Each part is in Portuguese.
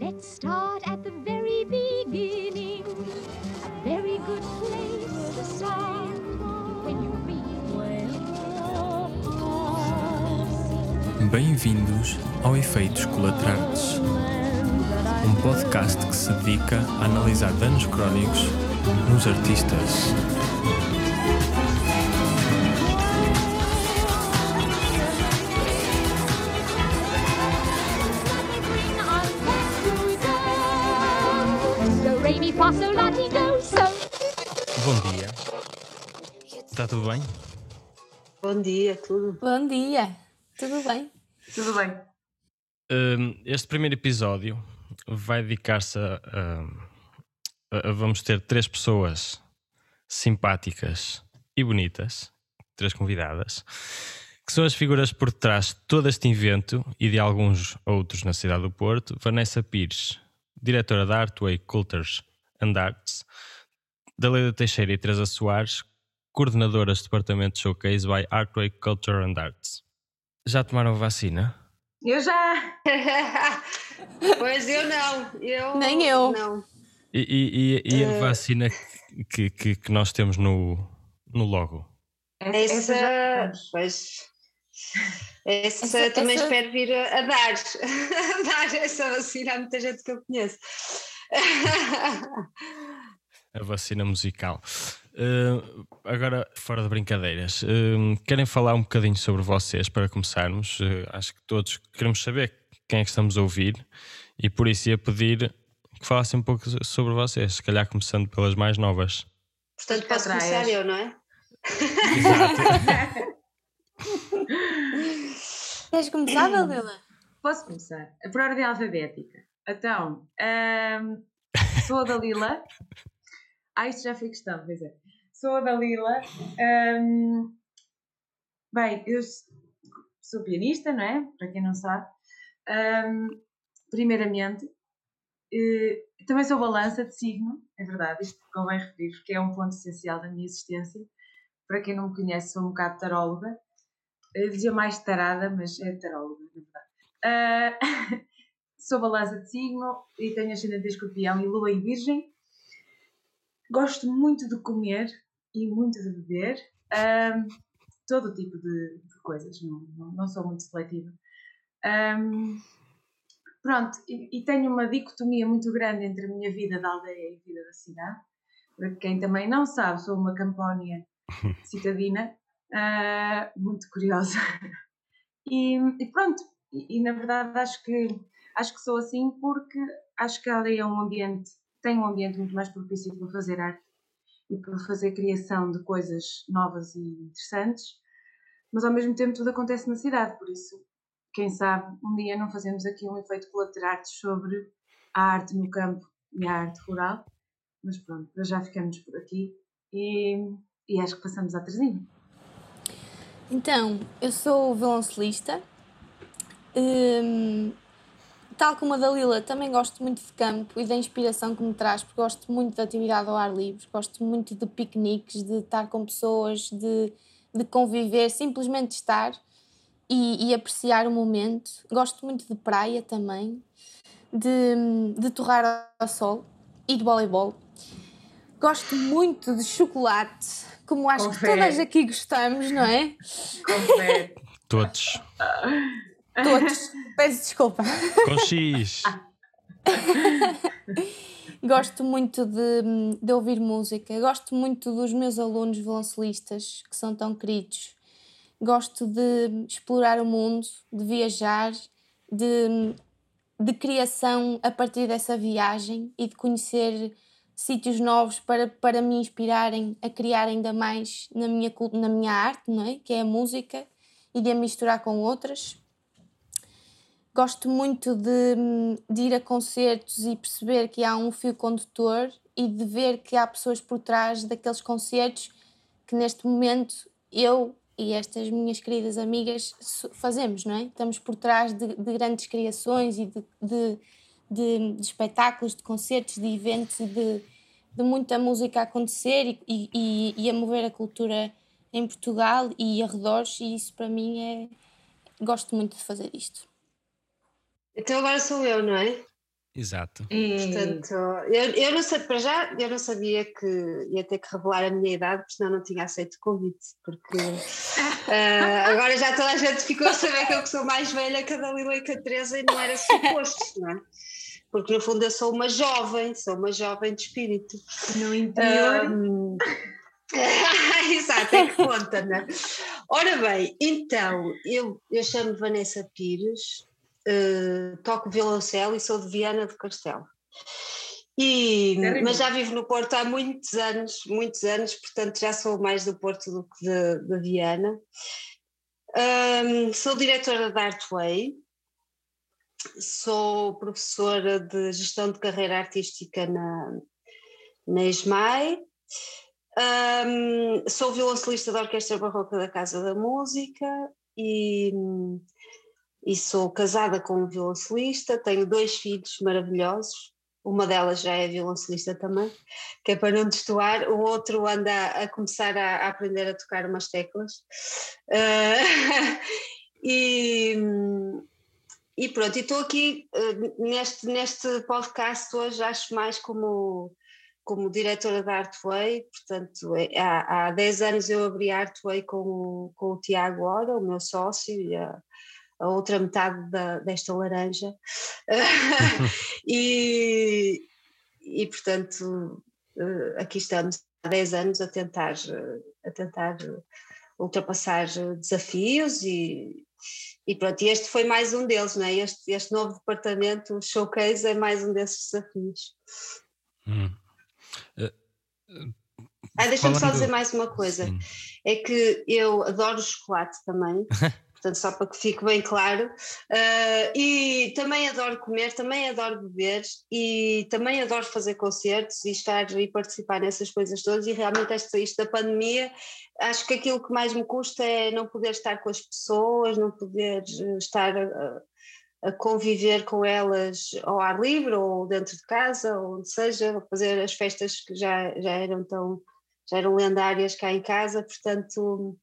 Let's start at the very beginning. A very good place to start when you read Bem-vindos ao Efeitos Colaterais, um podcast que se dedica a analisar danos crónicos nos artistas. Está tudo bem? Bom dia, tudo. Bom dia, tudo bem? Tudo bem. Hum, este primeiro episódio vai dedicar-se a, a- a- Vamos ter três pessoas simpáticas e bonitas, três convidadas, que são as figuras por trás de todo este evento e de alguns outros na cidade do Porto. Vanessa Pires, diretora da Artway Cultures and Arts, Dalila Teixeira e Teresa Soares, coordenadoras do departamento de Showcase by Artway Culture and Arts. Já tomaram vacina? Eu já! pois eu não. Eu, Nem eu. Não. E, e- e- e a Eh. vacina que, que, que nós temos no, no logo? Essa, já pois. Essa, Essa- também essa- espero vir a, a dar. a dar essa vacina a muita gente que eu conheço. A vacina musical. Eh, agora, fora de brincadeiras, eh, querem falar um bocadinho sobre vocês para começarmos? Eh, acho que todos queremos saber quem é que estamos a ouvir e por isso ia pedir que falassem um pouco sobre vocês, se calhar começando pelas mais novas. Portanto, posso Atrás. começar eu, não é? Exato. Queres começar, Dalila? Posso começar? Por ordem alfabética. Então, ahm, sou a Dalila. Ah, isto já foi questão, pois é. Sou a Dalila. ahm, bem, eu sou pianista, não é? Para quem não sabe. Ahm, primeiramente, eh, também sou balança de signo, é verdade, isto convém referir, porque é um ponto essencial da minha existência. Para quem não me conhece, sou um bocado taróloga. Eu dizia mais tarada, mas é taróloga, na verdade. Ah, sou balança de signo e tenho ascendente em escorpião e lua em virgem. Gosto muito de comer e muito de beber. Ahm, todo o tipo de, de coisas, não, não, não sou muito seletiva. Ahm, pronto, e, e tenho uma dicotomia muito grande entre a minha vida da aldeia e a vida da cidade. Para quem também não sabe, sou uma campónia citadina, ah, muito curiosa. E, e pronto, e, e na verdade acho que, acho que sou assim porque acho que a aldeia é um ambiente, tem um ambiente muito mais propício para fazer arte e para fazer criação de coisas novas e interessantes, mas ao mesmo tempo tudo acontece na cidade, por isso, quem sabe, um dia não fazemos aqui um efeito colateral sobre a arte no campo e a arte rural, mas pronto, já ficamos por aqui e, e acho que passamos à Terezinha. Então, eu sou violoncelista. Hum, tal como a Dalila, também gosto muito de campo e da inspiração que me traz, porque gosto muito da atividade ao ar livre, gosto muito de piqueniques, de estar com pessoas, de, de conviver, simplesmente estar e, e apreciar o momento. Gosto muito de praia também, de, de torrar ao sol e de voleibol. Gosto muito de chocolate, como acho que Confere. todas aqui gostamos, não é? Confere. Todos. Todos. Peço desculpa. Com X. Gosto muito de, de ouvir música. Gosto muito dos meus alunos violoncelistas, que são tão queridos. Gosto de explorar o mundo, de viajar, de, de criação a partir dessa viagem e de conhecer sítios novos para, para me inspirarem a criar ainda mais na minha, na minha arte, não é? que é a música, e de a misturar com outras. Gosto muito de, de ir a concertos e perceber que há um fio condutor e de ver que há pessoas por trás daqueles concertos que neste momento eu e estas minhas queridas amigas fazemos, não é? Estamos por trás de, de grandes criações e de, de, espetáculos, de concertos, de eventos e de, muita música a acontecer e, e- e a mover a cultura em Portugal e arredores e isso para mim é... Gosto muito de fazer isto. Então agora sou eu, não é? Exato. E... Portanto, eu, eu não sei, para já, eu não sabia que ia ter que revelar a minha idade, porque senão não tinha aceito o convite, porque uh, agora já toda a gente ficou a saber que eu sou mais velha que a Dalila e que a Teresa e não era suposto, não é? Porque no fundo eu sou uma jovem, sou uma jovem de espírito. No interior. Um, Exato, é que conta, não é? Ora bem, então, eu, eu chamo Vanessa Pires, uh, toco violoncelo e sou de Viana do Castelo. E, mas já vivo no Porto há muitos anos, muitos anos, portanto já sou mais do Porto do que de Viana. Um, sou diretora da Artway, sou professora de gestão de carreira artística na, na ESMAI, um, sou violoncelista da Orquestra Barroca da Casa da Música e, e sou casada com um violoncelista, tenho dois filhos maravilhosos, uma delas já é violoncelista também, que é para não destoar, o outro anda a começar a, a aprender a tocar umas teclas. Uh, e, e pronto, estou aqui uh, neste, neste podcast hoje, acho mais como como diretora da Artway, portanto, é, há, há 10 anos eu abri a Artway com, com o Tiago Ora, o meu sócio, e a, a outra metade da, desta laranja. e, e, portanto, eh, aqui estamos há 10 anos a tentar, a tentar ultrapassar desafios e, e pronto, e este foi mais um deles, não é? Este, este novo departamento, o Showcase, é mais um desses desafios. Hum. Ah, deixa-me só dizer mais uma coisa. Sim. É que eu adoro chocolate também. portanto, só para que fique bem claro. Uh, e também adoro comer, também adoro beber e também adoro fazer concertos e estar e participar nessas coisas todas. E realmente, esta, isto da pandemia, acho que aquilo que mais me custa é não poder estar com as pessoas, não poder estar. Uh, a conviver com elas ao ar livre ou dentro de casa, ou onde seja, fazer as festas que já, já eram tão já eram lendárias cá em casa, portanto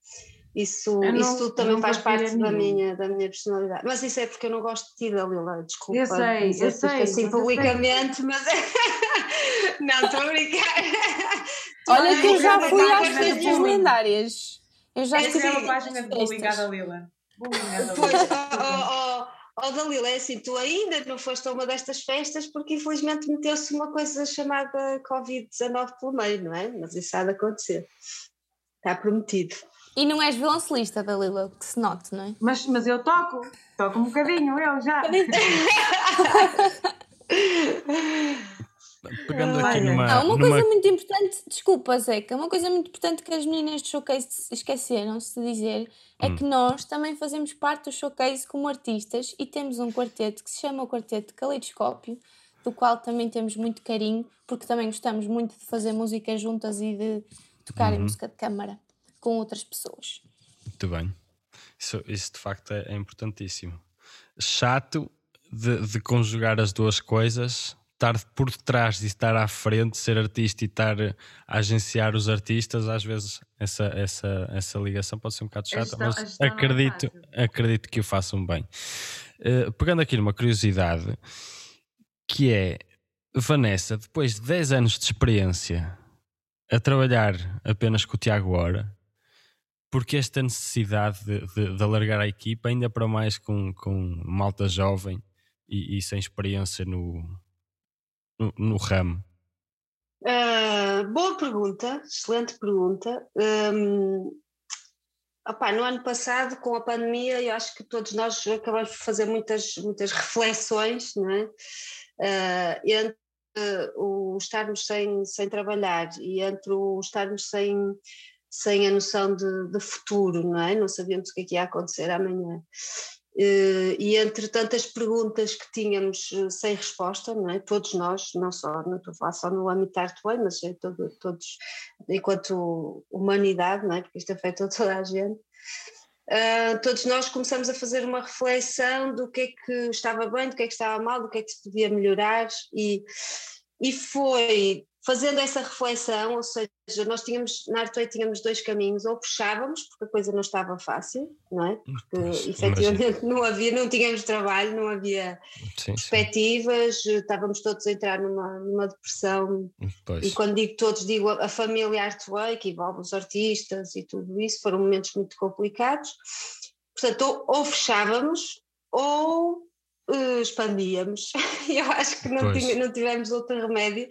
isso, não, isso tudo também faz parte da minha, da minha personalidade. Mas isso é porque eu não gosto de ti, Dalila, desculpa. Eu sei, eu sei. Assim publicamente, sei. mas não, estou a brincar. Olha que eu já fui às festas lendárias. Eu já estive é uma página de bullying à Dalila. Pois, oh, oh, oh oh Dalila, é assim, tu ainda não foste a uma destas festas porque infelizmente meteu-se uma coisa chamada Covid-19 pelo meio, não é? Mas isso há de acontecer. Está prometido. E não és violoncelista, Dalila, que se note, não é? Mas, mas eu toco, toco um bocadinho, eu já. Pegando aqui numa. Não, uma numa... coisa muito importante, desculpa, Zeca, uma coisa muito importante que as meninas do showcase esqueceram-se de dizer é hum. que nós também fazemos parte do showcase como artistas e temos um quarteto que se chama o Quarteto Caleidoscópio, do qual também temos muito carinho, porque também gostamos muito de fazer música juntas e de tocar uhum. em música de câmara com outras pessoas. Muito bem. Isso, isso de facto é, é importantíssimo. Chato de, de conjugar as duas coisas estar por detrás de estar à frente, ser artista e estar a agenciar os artistas, às vezes essa, essa, essa ligação pode ser um bocado chata, mas acredito, acredito que o façam bem. Uh, pegando aqui numa curiosidade, que é Vanessa, depois de 10 anos de experiência a trabalhar apenas com o Tiago Ora, porque esta necessidade de, de, de, alargar a equipa, ainda para mais com, com malta jovem e, e sem experiência no, no, no ramo? Uh, boa pergunta, excelente pergunta. Um, opa, no ano passado, com a pandemia, eu acho que todos nós acabamos por fazer muitas, muitas reflexões, não é? Uh, entre o estarmos sem, sem trabalhar e entre o estarmos sem, sem a noção de, de futuro, não é? Não sabíamos o que, é que ia acontecer amanhã. Uh, e entre tantas perguntas que tínhamos uh, sem resposta, não é? todos nós, não só, não estou a falar só no âmbito Artway, mas todo, todos, enquanto humanidade, não é? porque isto afeta toda a gente, uh, todos nós começamos a fazer uma reflexão do que é que estava bem, do que é que estava mal, do que é que se podia melhorar, e, e foi fazendo essa reflexão, ou seja, nós tínhamos, na Artway tínhamos dois caminhos, ou fechávamos, porque a coisa não estava fácil, não é? Porque Pois, efetivamente imagino. não havia, não tínhamos trabalho, não havia Sim, sim. perspectivas, estávamos todos a entrar numa, numa depressão Pois. e quando digo todos, digo a, a família Artway, que envolve os artistas e tudo isso, foram momentos muito complicados. Portanto, ou, ou fechávamos ou eh, expandíamos. Eu acho que não, tinha- não tivemos outro remédio,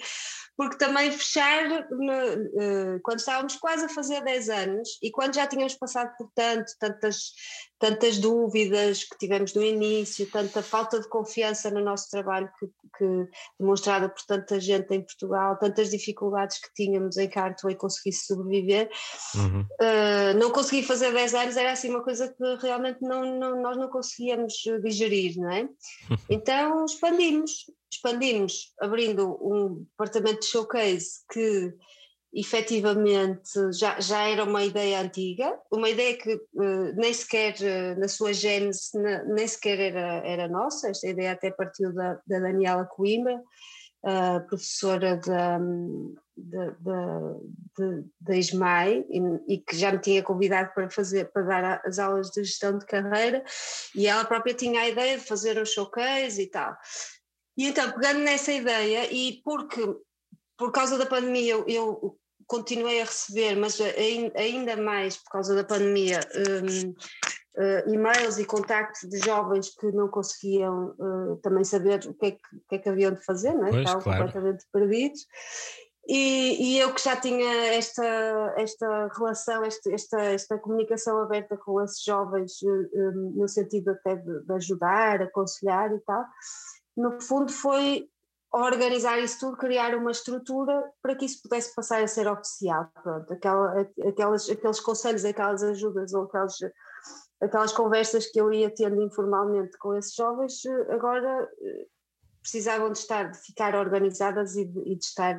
porque também fechar, no- eh, quando estávamos quase a fazer 10 anos e quando já tínhamos passado por tanto, tantas, tantas dúvidas que tivemos no início, tanta falta de confiança no nosso trabalho que, que demonstrada por tanta gente em Portugal, tantas dificuldades que tínhamos em a Artway conseguisse sobreviver, Uhum. Uh, não consegui fazer 10 anos era assim uma coisa que realmente não, não- nós não conseguíamos digerir, não é? Então expandimos, expandimos, abrindo um departamento de showcase que efetivamente já, já era uma ideia antiga, uma ideia que uh, nem sequer uh, na sua gênese na- nem sequer era, era nossa, esta ideia até partiu da, da Daniela Coimbra, uh, professora da, da, da, da ISMAI e, e que já me tinha convidado para fazer para dar as aulas de gestão de carreira. E ela própria tinha a ideia de fazer um showcase e tal. E então, pegando nessa ideia e porque por causa da pandemia eu, eu continuei a receber, mas ai- ainda mais por causa da pandemia, hum, eh, e-mails e contactos de jovens que não conseguiam eh, também saber o que, é que, que é que haviam de fazer, não é? Pois, estavam claro. completamente perdidos. E, e eu que já tinha esta, esta relação, este- esta, esta comunicação aberta com esses jovens, eh, eh, no sentido até de, de ajudar, aconselhar e tal, no fundo foi organizar isso tudo, criar uma estrutura para que isso pudesse passar a ser oficial. Pronto, aquela, aquelas, aqueles conselhos, aquelas ajudas ou aquelas, aquelas conversas que eu ia tendo informalmente com esses jovens, agora eh, precisavam de estar, de ficar organizadas e de, e de estar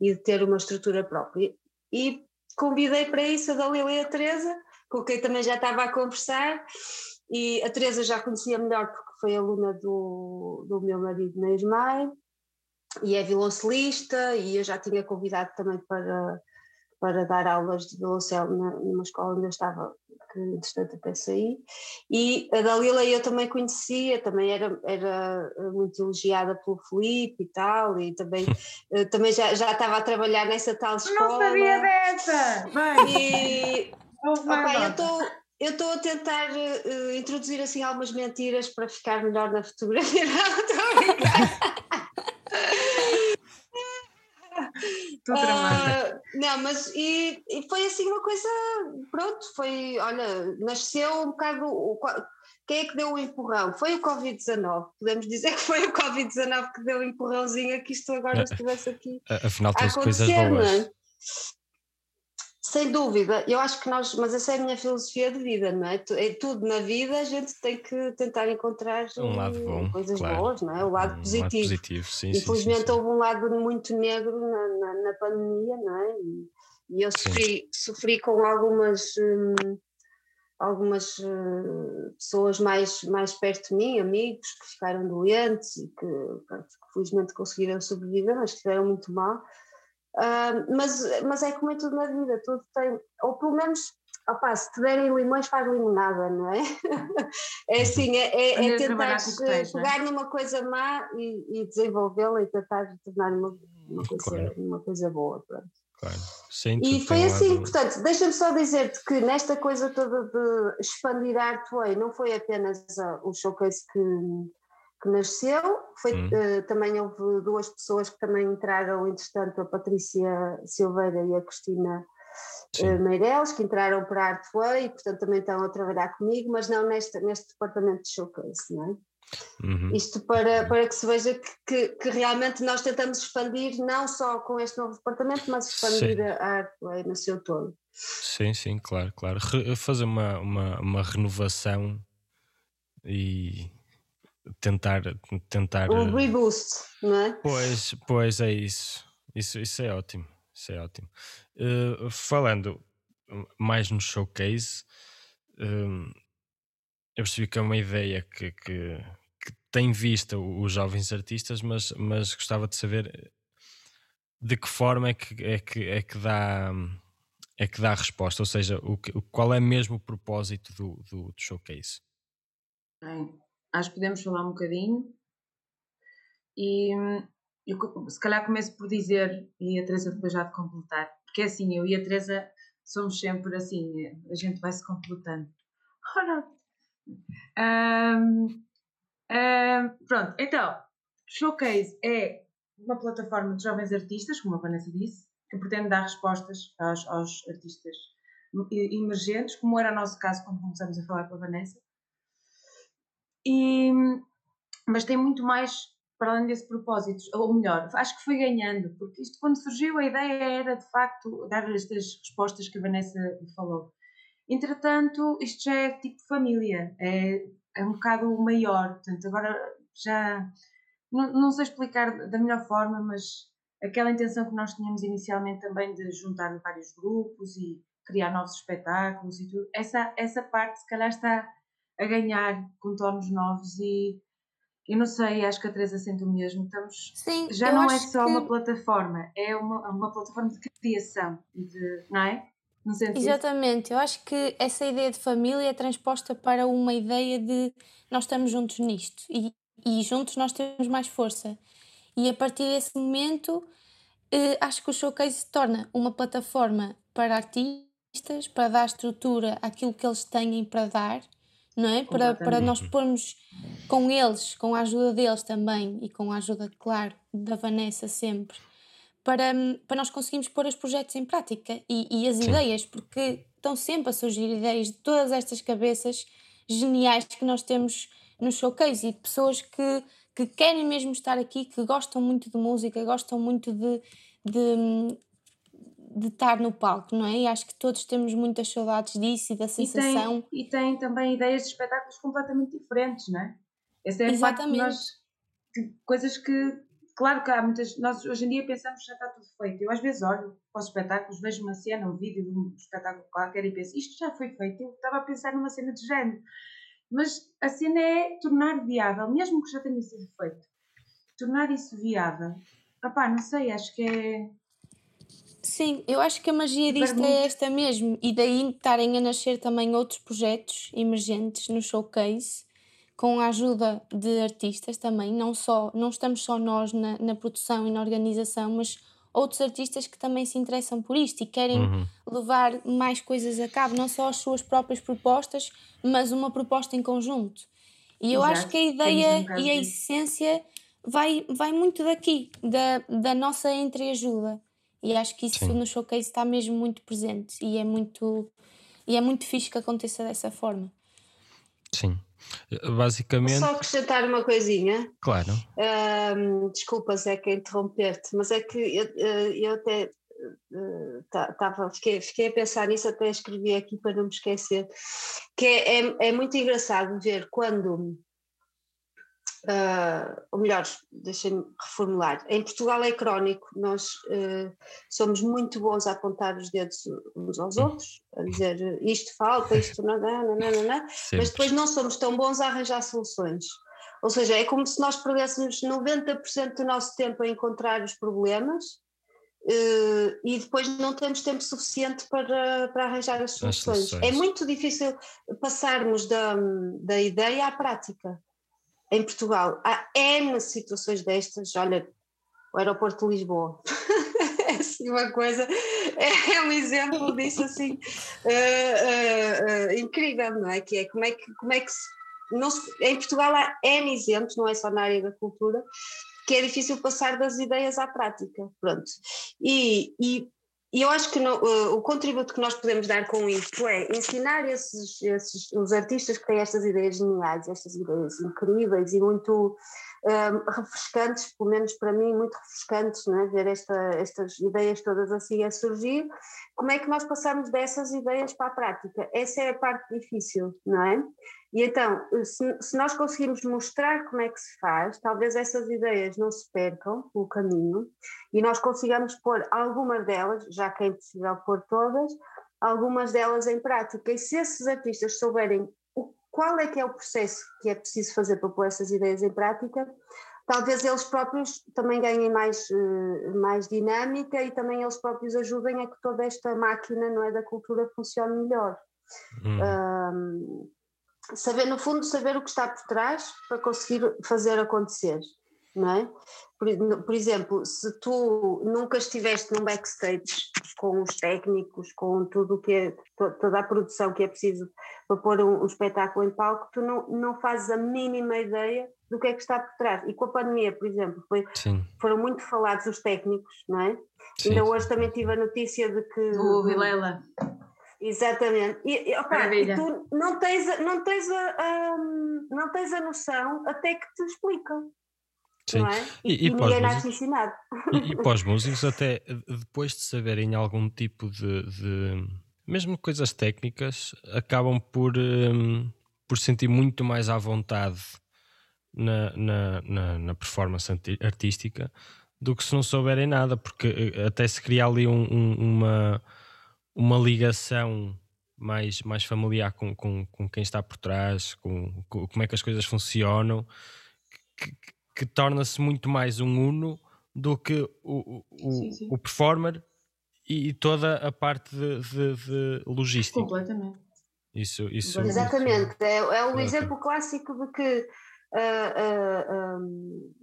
e de ter uma estrutura própria. E convidei para isso a Dalila e a Teresa, com quem também já estava a conversar, e a Teresa já conhecia melhor porque foi aluna do, do meu marido na ESMAI, e é violoncelista, e eu já tinha convidado também para, para dar aulas de violoncelo numa escola onde eu estava, que entretanto até saí, e a Dalila eu também conhecia, também era, era muito elogiada pelo Felipe e tal, e também, eh, também já, já estava a trabalhar nessa tal Eu escola. não sabia dessa! E Opa, eu estou eu estou a tentar eh, introduzir assim algumas mentiras para ficar melhor na fotografia. Não, estou a. Ah, não, mas e, e foi assim uma coisa, pronto, foi, olha, nasceu um bocado. o Quem é que deu o empurrão? Foi o Covid-19. Podemos dizer que foi o Covid-19 que deu o empurrãozinho a que isto agora estivesse aqui Afinal, trouxe coisas não boas. é? Sem dúvida, eu acho que nós, mas essa é a minha filosofia de vida, não é? Em tudo na vida a gente tem que tentar encontrar Um lado eh, bom, coisas claro. boas, não é? O lado Um positivo. positivo, sim, sim, sim, Infelizmente sim. houve um lado muito negro na, na, na pandemia, não é? E, e eu sofri, sofri com algumas, hum, algumas eh, pessoas mais, mais perto de mim, amigos que ficaram doentes e que, que felizmente conseguiram sobreviver, mas que estiveram muito mal. Ah, mas, mas é como é tudo na vida, tudo tem, ou pelo menos, opá, se te derem limões faz limonada, não é? É assim, é, é, é tentar é? pegar numa coisa má e, e desenvolvê-la e tentar tornar uma, uma, coisa, Claro. uma coisa boa. Pronto. Claro. Sim, E foi assim, lado- portanto, deixa-me só dizer-te que nesta coisa toda de expandir a Artway não foi apenas ah, o showcase que, que nasceu, foi, Hum. eh, também houve duas pessoas que também entraram, entretanto, a Patrícia Silveira e a Cristina Sim. eh, Meireles, que entraram para a Artway e, portanto, também estão a trabalhar comigo, mas não neste, neste departamento de showcase, não é? Uhum. Isto para, para que se veja que, que, que realmente nós tentamos expandir, não só com este novo departamento, mas expandir Sim. a Artway no seu todo. Sim, sim, claro, claro. Re- fazer uma, uma, uma renovação e tentar, tentar. Um eh, reboost, não é? Pois, pois é isso. Isso, isso é ótimo. Isso é ótimo. Eh, falando mais no showcase, hum, eu percebi que é uma ideia que, que, que tem vista os jovens artistas, mas, mas gostava de saber de que forma é que, é que, é que dá é que dá a resposta, ou seja, o que, qual é mesmo o propósito do, do, do showcase? Bem, acho que podemos falar um bocadinho e eu, se calhar começo por dizer, e a Teresa depois já de completar, porque é assim, eu e a Teresa somos sempre assim, a gente vai se completando. Ora, um, um, pronto, então, Showcase é uma plataforma de jovens artistas, como a Vanessa disse, que pretende dar respostas aos, aos artistas emergentes, como era o nosso caso quando começamos a falar com a Vanessa. E, mas tem muito mais para além desse propósito, ou melhor, acho que foi ganhando, porque isto quando surgiu a ideia era de facto dar estas respostas que a Vanessa falou. Entretanto, isto já é tipo família, é, é um bocado maior, portanto, agora já não, não sei explicar da melhor forma, mas aquela intenção que nós tínhamos inicialmente também de juntar vários grupos e criar novos espetáculos e tudo, essa, essa parte se calhar está a ganhar contornos novos e eu não sei, acho que a Teresa sente o mesmo. Estamos, Sim, já não é só que... uma plataforma, é uma, uma plataforma de criação, de, não é? No Exatamente, eu acho que essa ideia de família é transposta para uma ideia de nós estamos juntos nisto e, e juntos nós temos mais força. E a partir desse momento, eh, acho que o Showcase se torna uma plataforma para artistas, para dar estrutura àquilo que eles têm para dar não é? Para, para nós pormos com eles, com a ajuda deles também e com a ajuda, claro, da Vanessa sempre, para, para nós conseguirmos pôr os projetos em prática e, e as Sim. ideias, porque estão sempre a surgir ideias de todas estas cabeças geniais que nós temos no showcase e de pessoas que, que querem mesmo estar aqui, que gostam muito de música, gostam muito de, de, de estar no palco, não é? E acho que todos temos muitas saudades disso e da sensação. E tem, e tem também ideias de espetáculos completamente diferentes, não é? Essa é Exatamente. Nós, que, coisas que, claro que há muitas. Nós hoje em dia pensamos que já está tudo feito. Eu às vezes olho para os espetáculos, vejo uma cena, um vídeo de um espetáculo qualquer e penso, isto já foi feito. Eu estava a pensar numa cena de género. Mas a cena é tornar viável, mesmo que já tenha sido feito, tornar isso viável. Opá, não sei, acho que é Sim, eu acho que a magia disto é esta mesmo, e daí estarem a nascer também outros projetos emergentes no showcase, com a ajuda de artistas também, não só, não estamos só nós na, na produção e na organização, mas outros artistas que também se interessam por isto e querem uhum. levar mais coisas a cabo, não só as suas próprias propostas, mas uma proposta em conjunto. E eu Exato. acho que a ideia e a essência vai, vai muito daqui, da, da nossa entreajuda. E acho que isso Sim. no showcase está mesmo muito presente e é muito, e é muito fixe que aconteça dessa forma. Sim. Basicamente. Só acrescentar uma coisinha. Claro. Um, desculpa, que interromper-te, mas é que eu, eh, eu até uh, tava, fiquei, fiquei a pensar nisso, até escrevi aqui para não me esquecer, que é, é, é muito engraçado ver quando Uh, ou melhor, deixem-me reformular. Em Portugal é crónico, nós uh, somos muito bons a apontar os dedos uns aos outros, a dizer isto falta, isto não, não, não, não, não mas depois não somos tão bons a arranjar soluções. Ou seja, é como se nós perdêssemos 90% do nosso tempo a encontrar os problemas uh, e depois não temos tempo suficiente para, para arranjar as soluções. as soluções. É muito difícil passarmos da, da ideia à prática em Portugal há N situações destas, olha, o aeroporto de Lisboa. é assim uma coisa, é um exemplo disso assim uh, uh, uh, incrível, não é? Que é como é que, como é que se, não se, em Portugal há N exemplos, não é só na área da cultura, que é difícil passar das ideias à prática, pronto. E, e e eu acho que no, uh, o contributo que nós podemos dar com isto é ensinar esses, esses, os artistas que têm estas ideias geniais, estas ideias incríveis e muito refrescantes, pelo menos para mim, muito refrescantes, é? ver esta, estas ideias todas assim a surgir. Como é que nós passamos dessas ideias para a prática? Essa é a parte difícil, não é? E então, se, se nós conseguirmos mostrar como é que se faz, talvez essas ideias não se percam pelo caminho e nós consigamos pôr algumas delas, já que é impossível pôr todas, algumas delas em prática. E se esses artistas souberem qual é que é o processo que é preciso fazer para pôr essas ideias em prática, talvez eles próprios também ganhem mais, eh, mais dinâmica e também eles próprios ajudem a que toda esta máquina não é, da cultura funcione melhor. Hum. Um, saber, no fundo, saber o que está por trás para conseguir fazer acontecer, não é? Por, por exemplo, se tu nunca estiveste num backstage com os técnicos, com tudo o que é, toda a produção que é preciso para pôr um, um espetáculo em palco, tu não, não fazes a mínima ideia do que é que está por trás. E com a pandemia, por exemplo, foi, foram muito falados os técnicos, não é? Sim. Ainda hoje também tive a notícia de que. Do Vilela. Exatamente. E, e, opa, e tu não tens, não, tens a, a, não tens a noção até que te explicam. Sim. É? E, e, e ninguém nasce ensinado. E, e para os músicos, até depois de saberem algum tipo de, de mesmo coisas técnicas, acabam por, um, por sentir muito mais à vontade na, na, na, na, performance artística do que se não souberem nada, porque eh, até se cria ali um, um, uma uma ligação mais, mais familiar com, com, com quem está por trás, com, com como é que as coisas funcionam, que, que, torna-se muito mais um uno do que o, o, sim, sim. o performer e, toda a parte de, de, de logística. Completamente. Isso, isso Exatamente, é, é o exemplo clássico de que uh, uh, ah, um,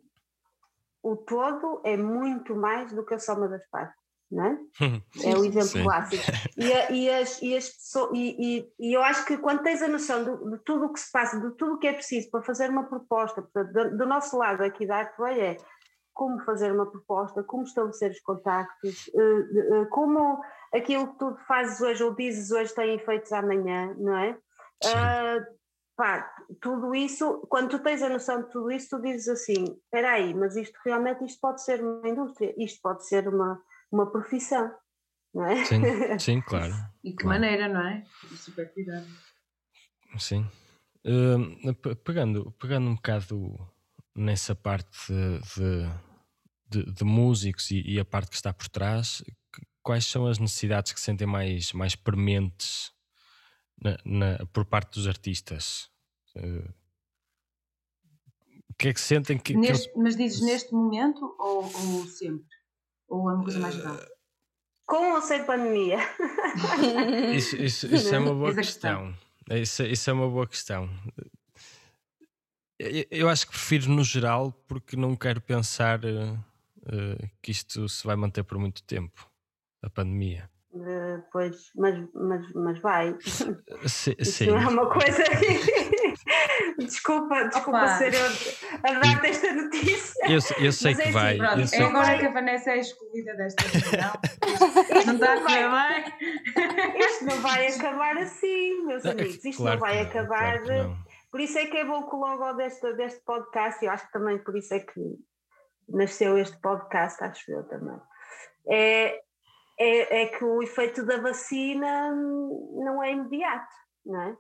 o todo é muito mais do que a soma das partes não é? o exemplo Sim. clássico. E, e, as, e, as pessoas, e, e, eu acho que quando tens a noção de, de tudo o que se passa, de tudo o que é preciso para fazer uma proposta, portanto, do, do, nosso lado aqui da Artway é como fazer uma proposta, como estabelecer os contactos, uh, uh, como aquilo que tu fazes hoje ou dizes hoje tem efeitos amanhã, não é? Uh, pá, tudo isso, quando tu tens a noção de tudo isso, tu dizes assim, espera aí, mas isto realmente isto pode ser uma indústria, isto pode ser uma uma profissão, não é? Sim, sim claro. e que claro. maneira, não é? Super cuidado. Sim. Uh, pegando, pegando um bocado nessa parte de, de, de músicos e, e, a parte que está por trás, quais são as necessidades que sentem mais, mais prementes na, na, por parte dos artistas? Uh, o que é que sentem que. Neste, que Mas dizes neste momento ou, ou sempre? Ou é uma coisa mais geral? Com ou sem pandemia? isso, isso, isso é uma boa questão. Isso, isso é uma boa questão. Eu acho que prefiro no geral porque não quero pensar uh, que isto se vai manter por muito tempo a pandemia. Uh, pois, mas, mas, mas vai. sim. Isso não é uma coisa. desculpa, desculpa Opa. ser eu a dar esta notícia. Eu, eu sei Mas que é vai. Assim, eu sei é agora que... que a Vanessa é excluída desta reunião. não está a correr bem. Isto não vai acabar assim, meus amigos. Isto claro não vai não, acabar. Claro por isso é que é bom que logo deste, deste podcast, eu acho que também por isso é que nasceu este podcast, acho eu também. É, é, é que o efeito da vacina não é imediato, não é?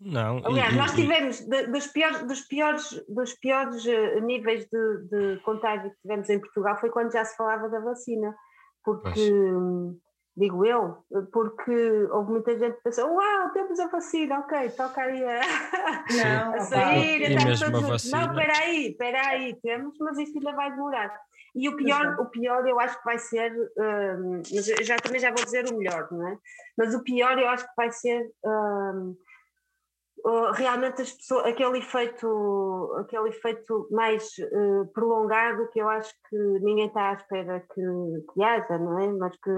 Não. Aliás, e, nós tivemos e... dos piores, dos piores, dos piores eh, níveis de, de contágio que tivemos em Portugal foi quando já se falava da vacina, porque pois. digo eu, porque houve muita gente que pensou, uau, temos a vacina, ok, toca aí a, não, a sair, e mesmo a vacina. não, espera aí, espera aí, temos, mas isto ainda vai demorar. E o pior, o pior eu acho que vai ser, um, já também já vou dizer o melhor, não é? Mas o pior eu acho que vai ser um, realmente as pessoas, aquele efeito, aquele efeito mais uh, prolongado que eu acho que ninguém está à espera que, que haja, não é? Mas que,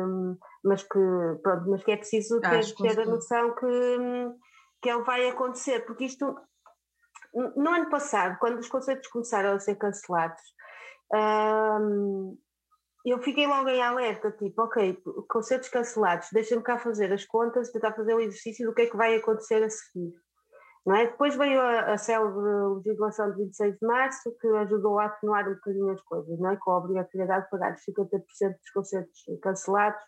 mas que, pronto, mas que é preciso ter, ter a noção que, que ele vai acontecer, porque isto no ano passado, quando os concertos começaram a ser cancelados, um, eu fiquei logo em alerta, tipo, ok, concertos cancelados, deixa-me cá fazer as contas, tentar fazer o exercício do que é que vai acontecer a seguir. Não é? Depois veio a, a célebre legislação de 26 de março, que ajudou a atenuar um bocadinho as coisas, não é? com a obrigatoriedade de pagar 50% dos concertos cancelados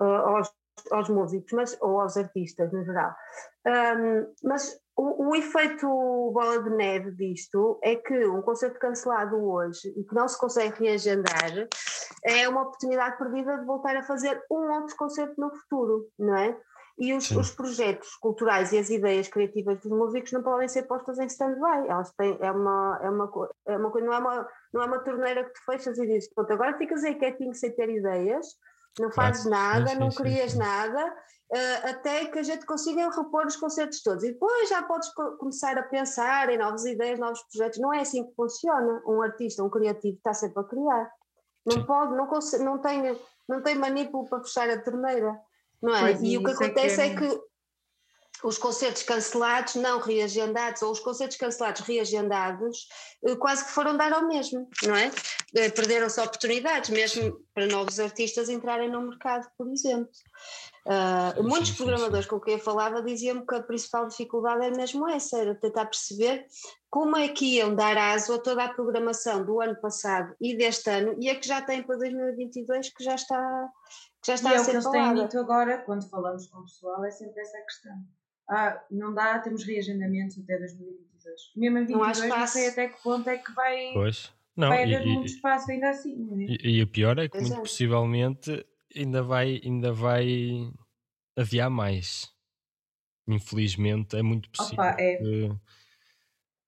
uh, aos, aos músicos mas, ou aos artistas no geral. Um, mas o, o, efeito bola de neve disto é que um concerto cancelado hoje e que não se consegue reagendar é uma oportunidade perdida de voltar a fazer um outro concerto no futuro, não é? e os, os, projetos culturais e as ideias criativas dos músicos não podem ser postas em stand-by. Elas têm, é uma, é uma, é uma coisa, não é uma, não é uma torneira que tu fechas e dizes, pronto, agora ficas aí quietinho sem ter ideias, não fazes claro. nada, sim, não sim, crias sim, nada, até que a gente consiga repor os concertos todos. E depois já podes co começar a pensar em novas ideias, novos projetos. Não é assim que funciona. Um artista, um criativo, está sempre a criar. Não pode, não, não, tem, não tem manipulo para fechar a torneira. Não é? Pois e o que acontece é que, é que os concertos cancelados, não reagendados, ou os concertos cancelados reagendados, eh, quase que foram dar ao mesmo, não é? Eh, perderam-se oportunidades, mesmo para novos artistas entrarem no mercado, por exemplo. Uh, muitos programadores com quem eu falava diziam-me que a principal dificuldade era mesmo essa, era tentar perceber como é que iam dar aso a toda a programação do ano passado e deste ano e a que já tem para 2022 que já está, que já está e a é ser o que eles têm dito agora, quando falamos com o pessoal, é sempre essa a questão. Ah, não dá, temos reagendamentos até 2022. Mesmo em 2022 não, não sei até que ponto é que vai, pois. Não, vai haver e, muito espaço ainda assim. É? E, e o pior é que muito possivelmente ainda vai, ainda vai adiar mais. Infelizmente é muito possível Opa, é.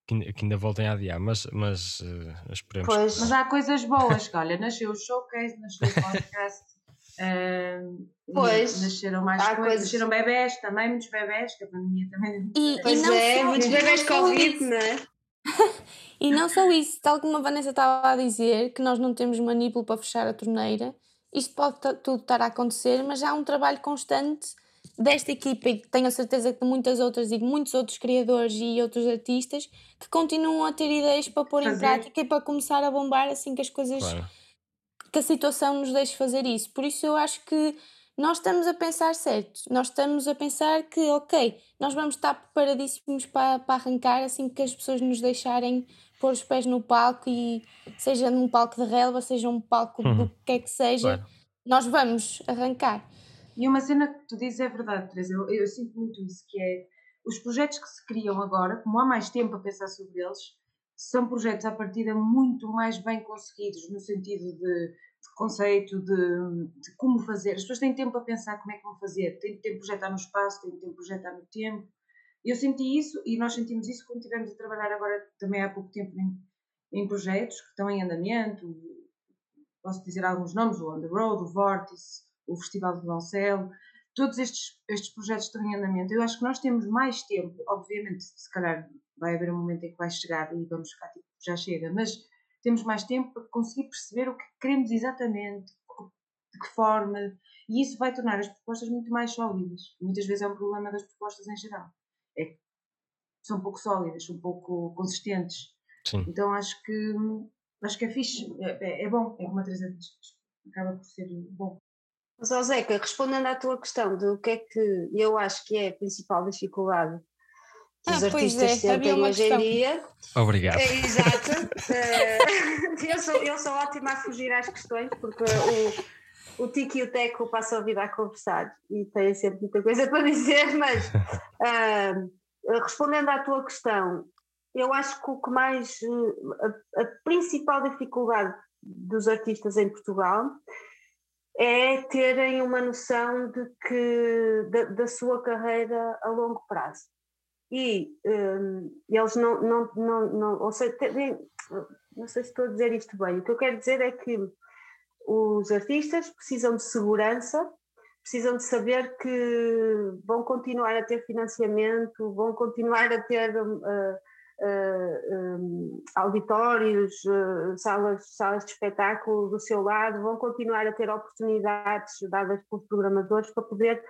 Que, que, ainda voltem a adiar, mas, mas uh, esperemos. Pois. Mas há coisas boas, que olha, nasceu o showcase, nasceu o podcast. Uh, pois, nasceram mais coisas, coisas, nasceram bebés também, muitos bebés, que a pandemia também. E, pois e é, muitos bebés Covid, não é? e não só isso, tal como a Vanessa estava a dizer, que nós não temos manipulo para fechar a torneira, isto pode tudo estar a acontecer, mas há um trabalho constante desta equipa e tenho a certeza que de muitas outras e de muitos outros criadores e outros artistas que continuam a ter ideias para pôr fazer. em prática e para começar a bombar assim que as coisas claro. Que a situação nos deixe fazer isso. Por isso eu acho que nós estamos a pensar certo, nós estamos a pensar que ok, nós vamos estar preparadíssimos para, para arrancar assim que as pessoas nos deixarem pôr os pés no palco e seja num palco de relva, seja um palco uhum. do que é que seja, claro. nós vamos arrancar. E uma cena que tu dizes é verdade, Teresa, eu, eu, sinto muito isso, que é os projetos que se criam agora, como há mais tempo a pensar sobre eles, são projetos à partida muito mais bem conseguidos, no sentido de, de conceito, de, de, como fazer. As pessoas têm tempo a pensar como é que vão fazer, têm tempo de projetar no espaço, têm tempo de projetar no tempo. Eu senti isso e nós sentimos isso quando estivemos a trabalhar agora também há pouco tempo em, em projetos que estão em andamento. Posso dizer alguns nomes: o On the Road, o Vortice, o Festival de Violoncelo, todos estes, estes projetos estão em andamento. Eu acho que nós temos mais tempo, obviamente, se calhar vai haver um momento em que vai chegar e vamos ficar tipo, já chega, mas temos mais tempo para conseguir perceber o que queremos exatamente, de que forma, e isso vai tornar as propostas muito mais sólidas. Muitas vezes é um problema das propostas em geral. É que são pouco sólidas, são pouco consistentes. Sim. Então acho que acho que é fixe, é, é, é bom, é como a Teresa diz, acaba por ser bom. Mas, Zeca, respondendo à tua questão de o que é que eu acho que é a principal dificuldade que ah, os artistas é, sentem hoje em dia. Obrigado. É, exato. Eh, eu, sou, eu sou ótima a fugir às questões, porque o, o Tiki e o Teco passam a vida a conversar e têm sempre muita coisa para dizer, mas uh, respondendo à tua questão, eu acho que o que mais. A, a principal dificuldade dos artistas em Portugal é terem uma noção de que da, da sua carreira a longo prazo. E um, eles não, não, não, não, ou seja, não sei se estou a dizer isto bem, o que eu quero dizer é que os artistas precisam de segurança, precisam de saber que vão continuar a ter financiamento, vão continuar a ter uh, uh, um, auditórios, uh, salas, salas de espetáculo do seu lado, vão continuar a ter oportunidades dadas pelos programadores para poder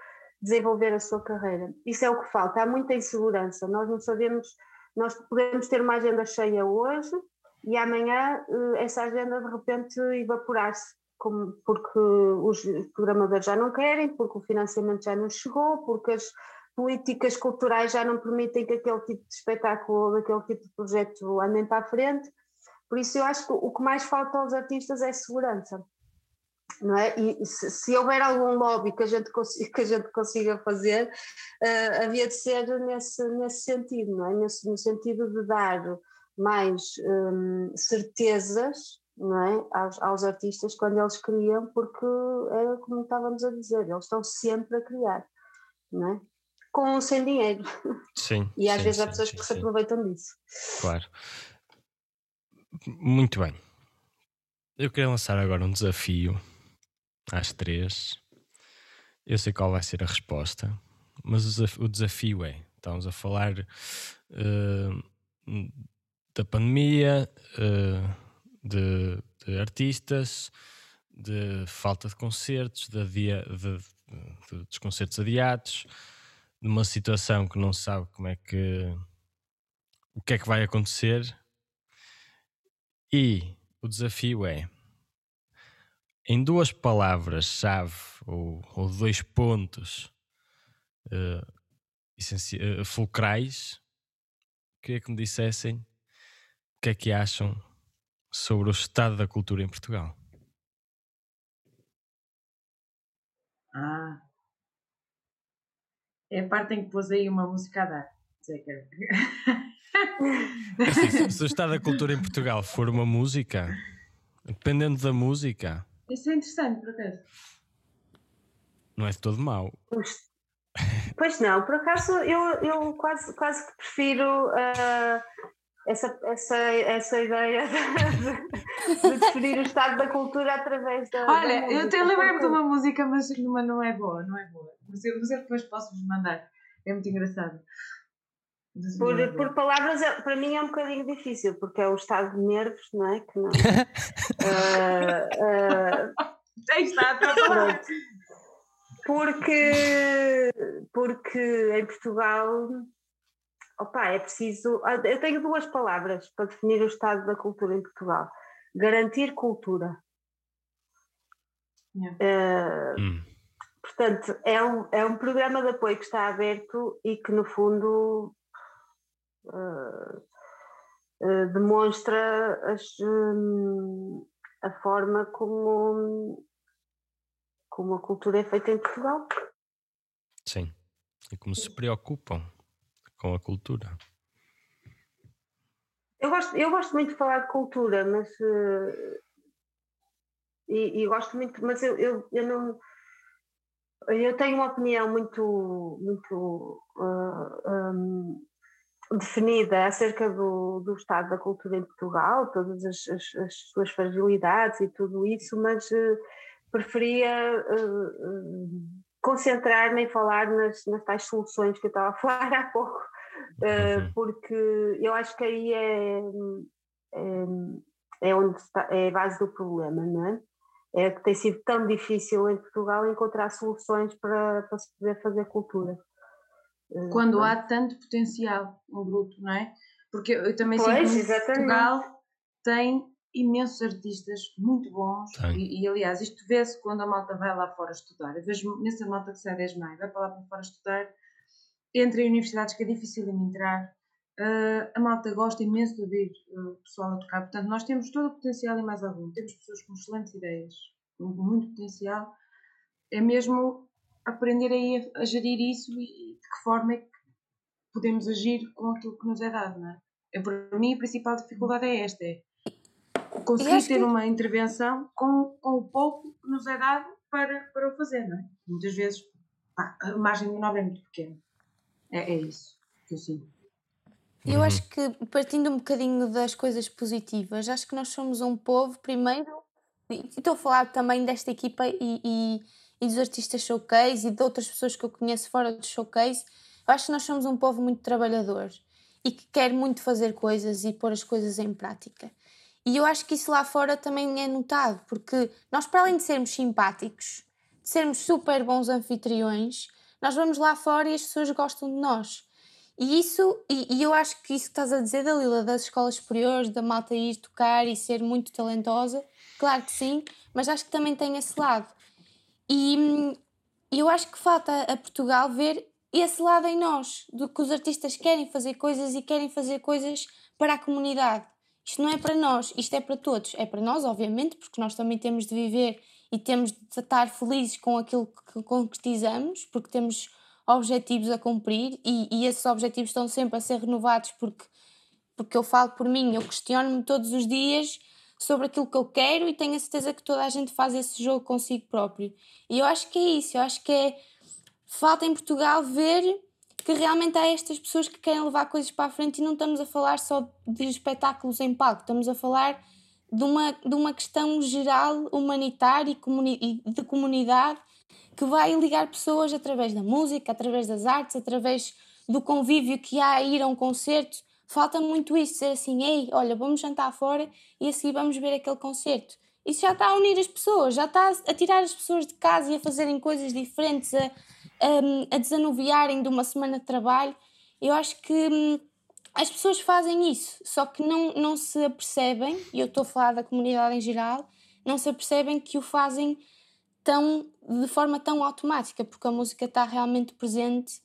desenvolver a sua carreira. Isso é o que falta, há muita insegurança, nós não sabemos, nós podemos ter uma agenda cheia hoje e amanhã essa agenda de repente evaporar-se. porque os programadores já não querem, porque o financiamento já não chegou, porque as, políticas culturais já não permitem que aquele tipo de espetáculo ou aquele tipo de projeto andem para a frente. Por isso, eu acho que o que mais falta aos artistas é segurança. Não é? E se, se houver algum lobby que a gente consiga, que a gente consiga fazer, uh, havia de ser nesse, nesse sentido, não é? Nesse, no sentido de dar mais um, certezas não é? aos, aos artistas quando eles criam, porque é como estávamos a dizer, eles estão sempre a criar não é? Com ou sem dinheiro. Sim. E às sim, vezes há pessoas sim, que se sim. aproveitam disso. Claro. Muito bem. Eu queria lançar agora um desafio às três. Eu sei qual vai ser a resposta, mas o desaf- o desafio é: estamos a falar eh, da pandemia, eh, de, de artistas, de falta de concertos, de adia- de- de- dos concertos adiados, de uma situação que não sabe como é que o que é que vai acontecer. E o desafio é, em duas palavras-chave ou, ou dois pontos essenci- eh, fulcrais, queria que me dissessem o que é que acham sobre o estado da cultura em Portugal. Ah. É a parte em que pôs aí uma música a dar. Assim, se o estado da cultura em Portugal for uma música, dependendo da música, Isso é interessante, por acaso. não é de todo mau. Pois- Pois não, por acaso eu, eu quase, quase que prefiro ah, essa, essa, essa ideia de, de definir o estado da cultura através da. da Olha, eu música, até lembrei-me de uma música, mas, mas não é boa, não é boa. Mas eu, mas eu depois posso-vos mandar. É muito engraçado. Por, por palavras, é- para mim é um bocadinho difícil, porque é o estado de nervos, não é? Que não. Aí está a. Pronto. Porque, porque em Portugal, opa, é preciso. ah, Eu tenho duas palavras para definir o estado da cultura em Portugal: garantir cultura. Yeah. Eh, Hum, portanto, é um, é um programa de apoio que está aberto e que, no fundo, eh, eh, demonstra as, hum, a forma como, como a cultura é feita em Portugal. sim. E como se preocupam com a cultura. Eu gosto, eu gosto muito de falar de cultura, mas. eh, e, e gosto muito, mas eu, eu, eu não. Eu tenho uma opinião muito, muito ah, hum, definida acerca do, do estado da cultura em Portugal, todas as, as- as suas fragilidades e tudo isso, mas eh, preferia eh, eh, concentrar-me em falar nas, nas tais soluções que eu estava a falar há pouco. Uh, Uhum. porque eu acho que aí é, é, é onde está, é a base do problema, não é? É que tem sido tão difícil em Portugal encontrar soluções para, para se poder fazer cultura. Uh, Quando há tanto potencial no bruto, não é? Porque eu eu também Pois, sinto que. Portugal tem imensos artistas muito bons e, e, aliás isto vê-se quando a malta vai lá fora estudar. Eu vejo nessa malta que sai 10 maio, vai para lá para fora estudar, entra em universidades que é difícil de entrar, ah, a malta gosta imenso de ouvir ah, o pessoal a tocar, portanto nós temos todo o potencial e mais algum, temos pessoas com excelentes ideias, com muito potencial, é mesmo aprender aí a, a gerir isso e de que forma é que podemos agir com aquilo que nos é dado, não é? Eu, para mim, a principal dificuldade é esta: é conseguir ter que- uma intervenção com, com o pouco que nos é dado para, para o fazer, não é? Muitas vezes pá, a margem de manobra é muito pequena. É, é isso que eu sinto. Eu acho que, partindo um bocadinho das coisas positivas, acho que nós somos um povo, primeiro, e estou a falar também desta equipa e, e, e dos artistas showcase e de outras pessoas que eu conheço fora do showcase, eu acho que nós somos um povo muito trabalhador e que quer muito fazer coisas e pôr as coisas em prática. E eu acho que isso lá fora também é notado, porque nós, para além de sermos simpáticos, de sermos super bons anfitriões, nós vamos lá fora e as pessoas gostam de nós. E isso, e, e eu acho que isso que estás a dizer, Dalila, das escolas superiores, da malta ir tocar e ser muito talentosa, claro que sim, mas acho que também tem esse lado. E eu acho que falta a Portugal ver esse lado em nós, do que os artistas querem fazer coisas e querem fazer coisas para a comunidade. Isto não é para nós, isto é para todos. É para nós, obviamente, porque nós também temos de viver e temos de estar felizes com aquilo que concretizamos, porque temos objetivos a cumprir e, e esses objetivos estão sempre a ser renovados porque, porque eu falo por mim, eu questiono-me todos os dias sobre aquilo que eu quero e tenho a certeza que toda a gente faz esse jogo consigo próprio. E eu acho que é isso, eu acho que é falta em Portugal ver que realmente há estas pessoas que querem levar coisas para a frente e não estamos a falar só de espetáculos em palco, estamos a falar de uma, de uma questão geral, humanitária e, comuni de comunidade que vai ligar pessoas através da música, através das artes, através do convívio que há a ir a um concerto. Falta muito isso, dizer assim, ei, olha, vamos jantar fora e assim vamos ver aquele concerto. Isso já está a unir as pessoas, já está a tirar as pessoas de casa e a fazerem coisas diferentes, a, a, a desanuviarem de uma semana de trabalho. Eu acho que hum, as pessoas fazem isso, só que não, não se apercebem, e eu estou a falar da comunidade em geral, não se apercebem que o fazem tão, de forma tão automática, porque a música está realmente presente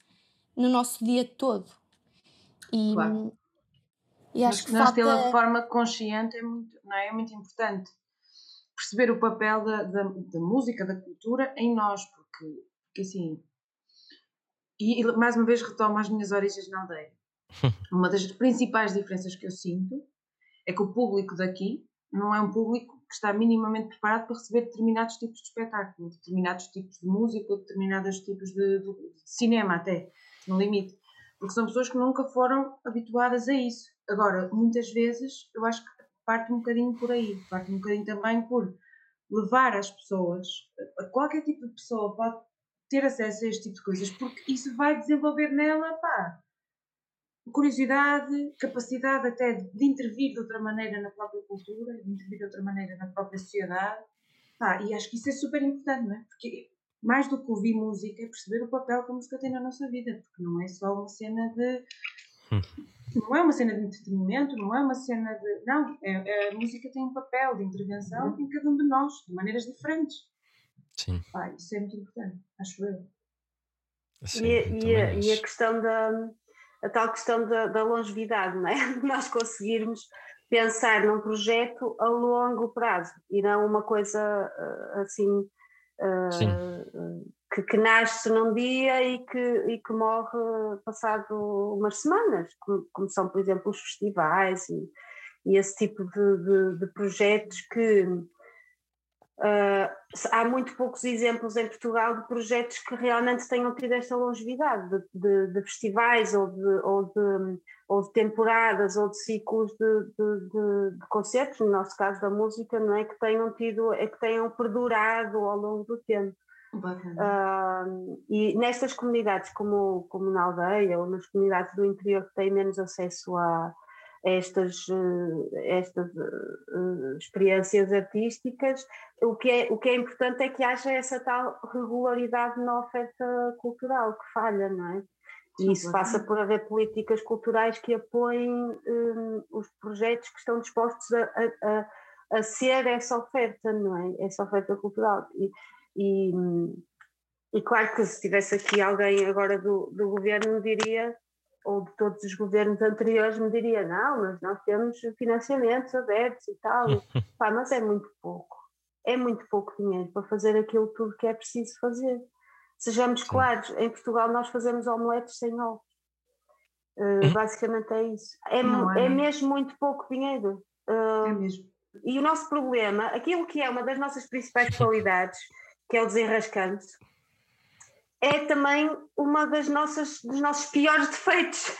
no nosso dia todo. E, Claro. E acho Mas que nós falta... tê-la de forma consciente é muito, não é? é muito importante. Perceber o papel da, da, da música, da cultura em nós, porque, porque assim. E, e mais uma vez retomo as minhas origens na aldeia. Uma das principais diferenças que eu sinto é que o público daqui não é um público que está minimamente preparado para receber determinados tipos de espetáculo, determinados tipos de música, determinados tipos de- de cinema até, no limite. Porque são pessoas que nunca foram habituadas a isso. Agora, muitas vezes, eu acho que parte um bocadinho por aí, parte um bocadinho também por levar as pessoas, a qualquer tipo de pessoa pode ter acesso a este tipo de coisas, porque isso vai desenvolver nela, pá, curiosidade, capacidade até de, de intervir de outra maneira na própria cultura, de intervir de outra maneira na própria sociedade. Pá, e acho que isso é super importante, não é? Porque mais do que ouvir música é perceber o papel que a música tem na nossa vida, porque não é só uma cena de. Não é uma cena de entretenimento, não é uma cena de. Não, é, a música tem um papel de intervenção em cada um de nós, de maneiras diferentes. Sim. Pá, isso é muito importante, acho eu. Sim, e, e, a, e a questão da a tal questão da, da longevidade, não é? De nós conseguirmos pensar num projeto a longo prazo e não uma coisa ah, assim ah, Sim. Que, que nasce num dia e que, e que morre passado umas semanas, como, como são, por exemplo, os festivais e, e esse tipo de, de- de projetos que ah, há muito poucos exemplos em Portugal de projetos que realmente tenham tido esta longevidade de, de- festivais ou de, ou, ou de temporadas ou de ciclos de concertos, no nosso caso da música, não é que tenham tido, é que tenham perdurado ao longo do tempo. Ah, e nestas comunidades, como, como na aldeia ou nas comunidades do interior que têm menos acesso a estas, eh, estas eh, experiências artísticas, o que, é, o que é importante é que haja essa tal regularidade na oferta cultural que falha, não é? E isso passa por haver políticas culturais que apoiem eh, os projetos que estão dispostos a, a- a- a ser essa oferta, não é? Essa oferta cultural. E, e, e claro que se tivesse aqui alguém agora do, do governo me diria, ou de todos os governos anteriores me diria, não, mas nós temos financiamentos abertos e tal. Pá, mas é muito pouco. É muito pouco dinheiro para fazer aquilo tudo que é preciso fazer. Sejamos claros, em Portugal nós fazemos omeletes sem ovos. Uh, basicamente é isso. É, Não é, é não. mesmo muito pouco dinheiro. Uh, É mesmo. e o nosso problema, aquilo que é uma das nossas principais qualidades, que é o desenrascante, é também uma das nossas dos nossos piores defeitos.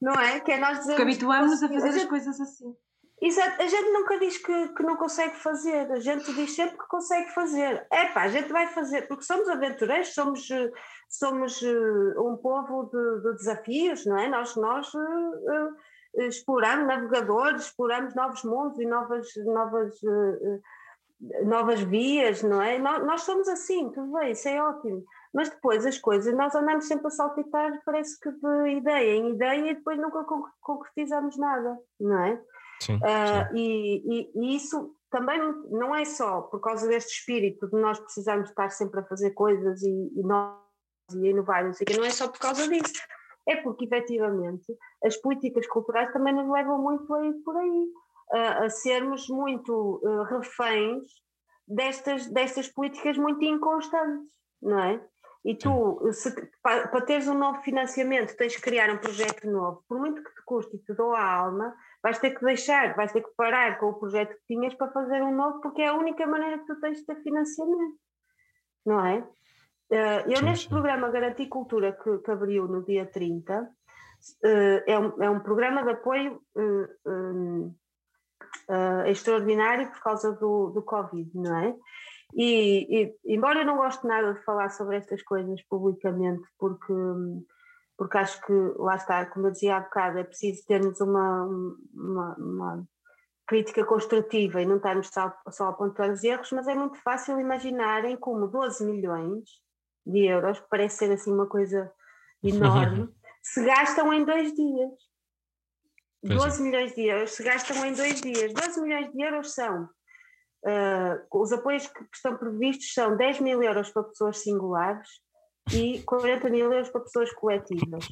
não é? Que é nós dizermos Porque habituámos-nos a fazer as gente- coisas assim. Exato, a gente nunca diz que, que não consegue fazer, a gente diz sempre que consegue fazer. É pá, a gente vai fazer, porque somos aventureiros, somos, somos eh, um povo de, de desafios, não é? Nós, nós eh, eh, exploramos navegadores, exploramos novos mundos e novas, novas, novas vias, não é? Nós, nós somos assim, tudo bem, isso é ótimo. Mas depois as coisas, nós andamos sempre a saltitar, parece que de ideia em ideia e depois nunca con- concretizamos nada, não é? Sim, Ah, sim. e, e- e isso também não é só por causa deste espírito de nós precisarmos estar sempre a fazer coisas e, e nós e inovar, não sei o não é só por causa disso. É porque, efetivamente, as políticas culturais também nos levam muito a ir por aí, a, a sermos muito ah, reféns destas, destas políticas muito inconstantes, não é? E tu, se, para, para teres um novo financiamento, tens que criar um projeto novo, por muito que te custe e te dou a alma, vais ter que deixar, vais ter que parar com o projeto que tinhas para fazer um novo, porque é a única maneira que tu tens de ter financiamento, não é? Uh, eu, neste programa Garantir Cultura, que, que abriu no dia 30, uh, é, um, é um programa de apoio uh, extraordinário por causa do, do Covid, não é? E, e, embora eu não goste nada de falar sobre estas coisas publicamente, porque, porque acho que, lá está, como eu dizia há bocado, é preciso termos uma, uma, uma crítica construtiva e não estarmos só, só a apontar os erros, mas é muito fácil imaginarem como 12 milhões de euros, que parece ser assim uma coisa enorme, se gastam em dois dias. Pois é. 12 milhões de euros se gastam em dois dias. 12 milhões de euros são. uh, os apoios que, que estão previstos são 10 mil euros para pessoas singulares e 40 mil euros para pessoas coletivas.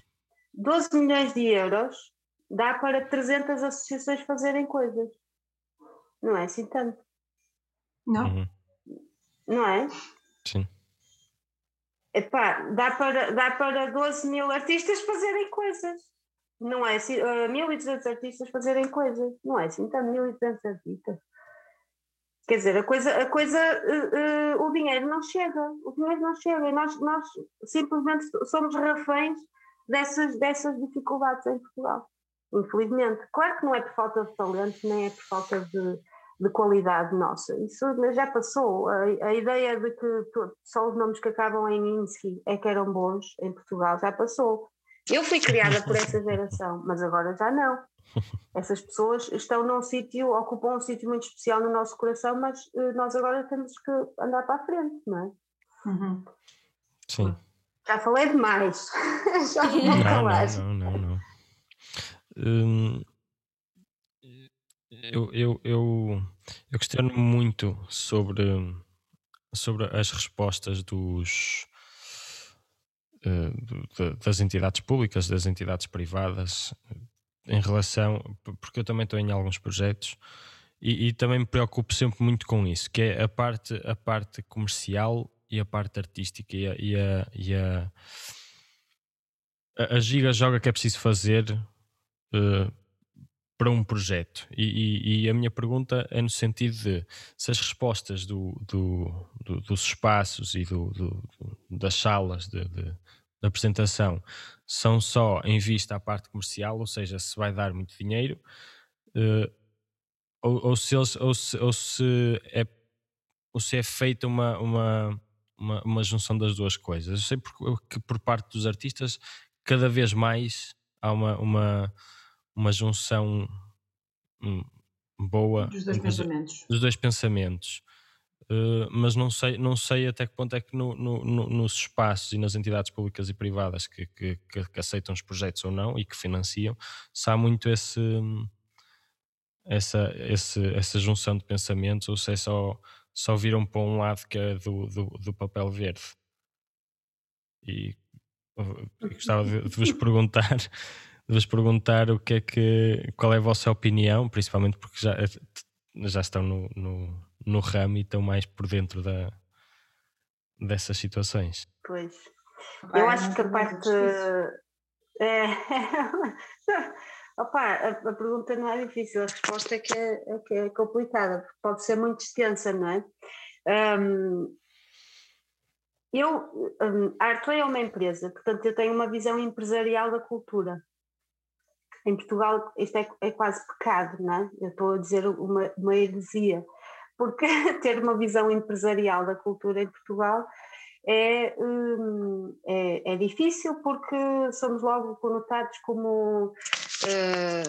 12 milhões de euros dá para 300 associações fazerem coisas. Não é assim tanto, Não? Uhum. não é? Sim. Epá, dá para, dá para 12 mil artistas fazerem coisas. Não é assim, uh, 1.200 artistas fazerem coisas. Não é assim, tanto 1.200 artistas. Quer dizer, a coisa, a coisa uh, uh, o dinheiro não chega. O dinheiro não chega. E nós, nós simplesmente somos reféns dessas, dessas dificuldades em Portugal. Infelizmente. Claro que não é por falta de talento, nem é por falta de, de qualidade nossa. Isso já passou. A, a ideia de que só os nomes que acabam em Insky é que eram bons em Portugal já passou. Eu fui criada por essa geração, mas agora já não. Essas pessoas estão num sítio, ocupam um sítio muito especial no nosso coração, mas eh, nós agora temos que andar para a frente, não é? Uhum. Sim. Já falei demais. já vou Não, calar. não, não, não, não. Hum, eu, eu, eu, eu questiono muito sobre, sobre as respostas dos, das entidades públicas, das entidades privadas, em relação, porque eu também estou em alguns projetos e, e também me preocupo sempre muito com isso, que é a parte, a parte comercial e a parte artística e a, e a, e a, a- giga joga que é preciso fazer eh, para um projeto. E, e- e a minha pergunta é no sentido de se as respostas do, do- do- dos espaços e do- do- das salas de, de- de apresentação são só em vista à parte comercial, ou seja, se vai dar muito dinheiro, eh, ou, ou se eles- ou se- ou se é ou se é feita uma, uma, uma, uma junção das duas coisas. Eu sei por- que por parte dos artistas cada vez mais há uma, uma, uma junção hum, boa Dos dois pensamentos. dos dois pensamentos. Uh, mas não sei, não sei até que ponto é que no- no- no- nos espaços e nas entidades públicas e privadas que, que- que- aceitam os projetos ou não e que financiam, se há muito esse, essa, esse- essa junção de pensamentos ou se é só, só viram para um lado que é do, do, do papel verde. E eu gostava de, de vos perguntar de vos perguntar o que é que qual é a vossa opinião, principalmente porque já, já estão no, no, ramo e estão mais por dentro da, dessas situações. Pois. Pá, Eu é acho que a parte. difícil. É... Opa, a, a pergunta não é difícil, a resposta é que é, é que é complicada, porque pode ser muito extensa, não é? Hum, eu, hum, a Artway é uma empresa, portanto, eu tenho uma visão empresarial da cultura. Em Portugal, isto é, é quase pecado, não é? Eu estou a dizer uma, uma heresia, porque ter uma visão empresarial da cultura em Portugal é, hum, é, é difícil porque somos logo conotados como eh,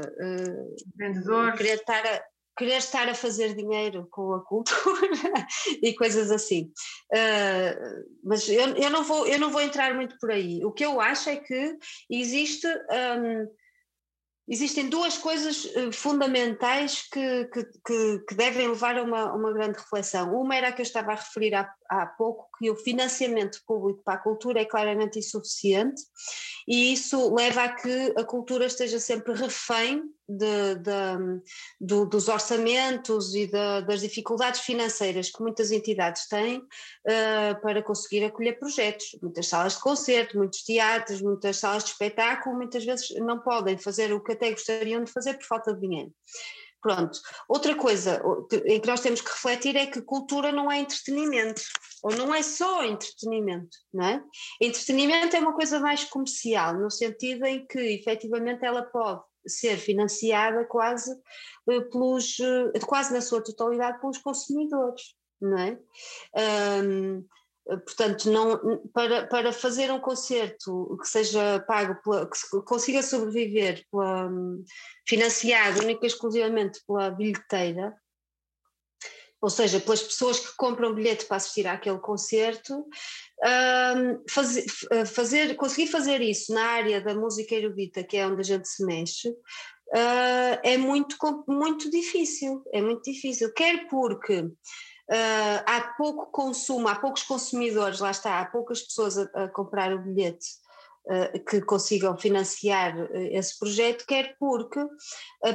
Vendedores. querer, estar a, querer estar a fazer dinheiro com a cultura e coisas assim. Eh, mas eu, eu, não vou, eu não vou entrar muito por aí. O que eu acho é que existe. hum, Existem duas coisas eh, fundamentais que, que, que, que devem levar a uma, uma grande reflexão. Uma era a que eu estava a referir há, há pouco, que o financiamento público para a cultura é claramente insuficiente e isso leva a que a cultura esteja sempre refém de, de, do, dos orçamentos e de, das dificuldades financeiras que muitas entidades têm uh, para conseguir acolher projetos. Muitas salas de concerto, muitos teatros, muitas salas de espetáculo, muitas vezes não podem fazer o que até gostariam de fazer por falta de dinheiro. Pronto. Outra coisa em que nós temos que refletir é que cultura não é entretenimento. ou não é só entretenimento, não é? Entretenimento é uma coisa mais comercial, no sentido em que efetivamente ela pode ser financiada quase eh, pelos, eh, quase na sua totalidade pelos consumidores, não é? Um, portanto, não, para, para fazer um concerto que seja pago, pela, que consiga sobreviver, pela, financiado única e exclusivamente pela bilheteira, ou seja, pelas pessoas que compram bilhete para assistir àquele concerto, um, fazer, fazer, conseguir fazer isso na área da música erudita, que é onde a gente se mexe, uh, é muito, muito difícil, é muito difícil, quer porque Uh, há pouco consumo, há poucos consumidores, lá está, há poucas pessoas a, a comprar o bilhete que consigam financiar uh, esse projeto, quer porque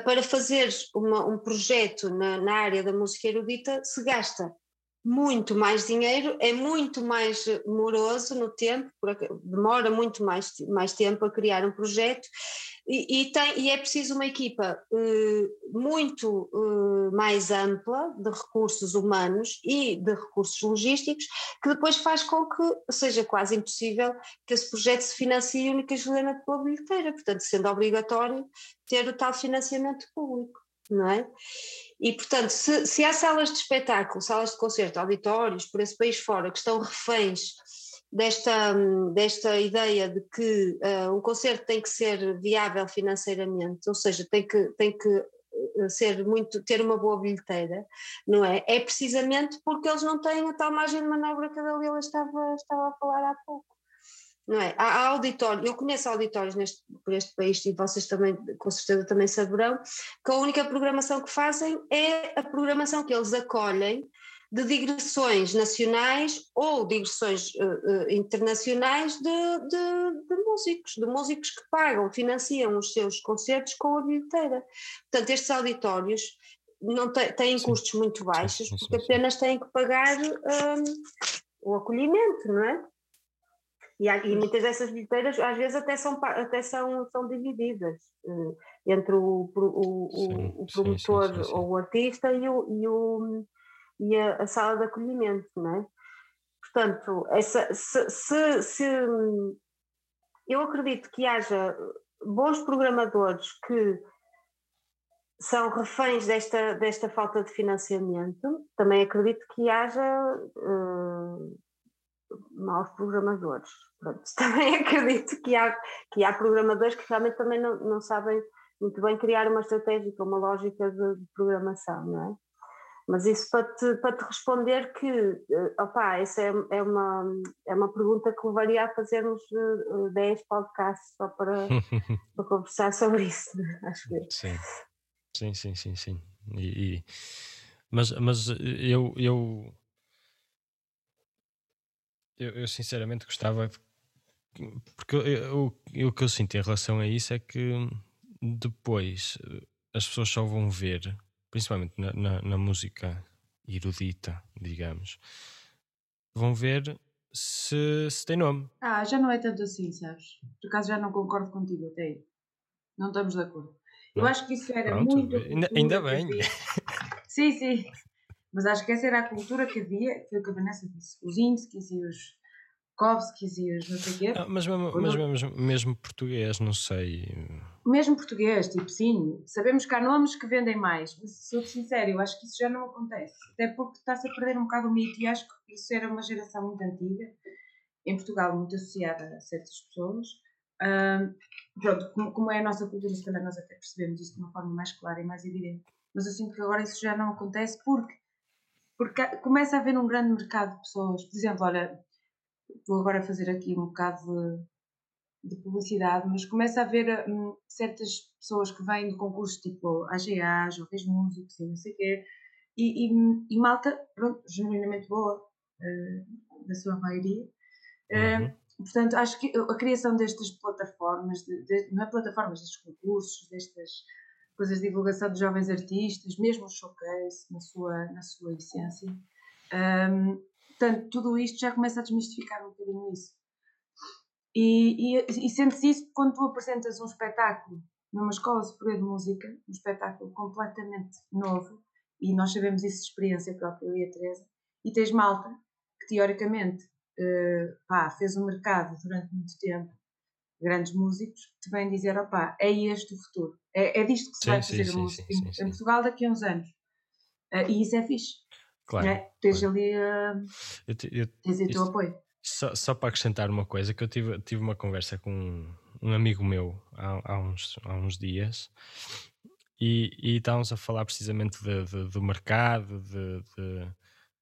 para fazer uma, um projeto na, na, área da música erudita se gasta muito mais dinheiro, é muito mais moroso no tempo, demora muito mais, mais tempo a criar um projeto e, e, tem, e é preciso uma equipa uh, muito uh, mais ampla de recursos humanos e de recursos logísticos, que depois faz com que seja quase impossível que esse projeto se financie única e exclusivamente pela bilheteira, portanto, sendo obrigatório ter o tal financiamento público, não é? E, portanto, se, se há salas de espetáculo, salas de concerto, auditórios por esse país fora que estão reféns desta, desta ideia de que uh, um concerto tem que ser viável financeiramente, ou seja, tem que, tem que eh, ser muito, ter uma boa bilheteira, não é? É precisamente porque eles não têm a tal margem de manobra que a Dalila estava, estava a falar há pouco. Não é? Há, auditórios, eu conheço auditórios neste, por este país e vocês também, com certeza, também saberão, que a única programação que fazem é a programação que eles acolhem de digressões nacionais ou digressões uh, internacionais de, de, de, músicos, de músicos que pagam, financiam os seus concertos com a bilheteira. Portanto, estes auditórios não te, têm sim. custos muito baixos, sim, sim, porque apenas têm que pagar um, o acolhimento, não é? E, há, e, muitas dessas bilheteiras às vezes até são, até são, são divididas uh, entre o, o, o, o promotor ou o artista e o, e o, e a, a sala de acolhimento, não é? Portanto, essa, se, se, se, eu acredito que haja bons programadores que são reféns desta, desta falta de financiamento, também acredito que haja uh, maus programadores. Pronto, também acredito que há, que há programadores que realmente também não, não sabem muito bem criar uma estratégia, uma lógica de, de programação, não é? Mas isso para te, para te responder que, eh, opá, essa é, é, uma, é uma pergunta que levaria a fazermos 10 eh, podcasts só para, para conversar sobre isso, acho que. Sim, sim, sim, sim, sim. E, e, mas, mas eu, eu, eu, eu sinceramente gostava, porque eu, eu, o que eu sinto em relação a isso é que depois eh, as pessoas só vão ver principalmente na, na, na música erudita, digamos, vão ver se, se, tem nome. Ah, já não é tanto assim, sabes? Por acaso já não concordo contigo até aí. Não estamos de acordo. Eu não. acho que isso era Pronto, muito. Ainda, ainda bem. Sim, sim. Mas acho que essa era a cultura que havia, foi o que a Vanessa disse. Os Inskis e os Kovskis e os não sei o quê. Ah, mas mesmo, mas mesmo, mesmo português, não sei. Mesmo português, tipo, sim, sabemos que há nomes que vendem mais, mas sou sincero, eu acho que isso já não acontece. Até porque está-se a perder um bocado o mito e acho que isso era uma geração muito antiga, em Portugal, muito associada a certas pessoas. Um, pronto, como, como, é a nossa cultura, se calhar nós até percebemos isso de uma forma mais clara e mais evidente. Mas eu sinto que agora isso já não acontece porque, porque começa a haver um grande mercado de pessoas. Por exemplo, olha, vou agora fazer aqui um bocado de, de publicidade, mas começa a haver hum, certas pessoas que vêm de concursos tipo AGA, Jovens Músicos e não sei o quê, e, e, e, malta, pronto, genuinamente boa, uh, da sua maioria. Uh, uhum. Portanto, acho que a criação destas plataformas, de, de, não é plataformas, destes concursos, destas coisas de divulgação de jovens artistas, mesmo o showcase na sua, na sua essência, um, Portanto, tudo isto já começa a desmistificar um bocadinho isso. E, e, e sente-se isso quando tu apresentas um espetáculo numa escola superior de música, um espetáculo completamente novo, e nós sabemos isso de experiência própria, eu e a Teresa, e tens malta que teoricamente uh, pá, fez um mercado durante muito tempo, grandes músicos, que te vêm dizer, opá, é este o futuro. É, é disto que se sim, vai fazer sim, a música sim, em, em, Portugal daqui a uns anos. Uh, e isso é fixe. Claro. É? Tens claro. ali uh, eu te, eu, tens o teu apoio. Só, só para acrescentar uma coisa, que eu tive, tive uma conversa com um, amigo meu há, há, uns, há uns dias e, e estávamos a falar precisamente de, de, do mercado, de, de,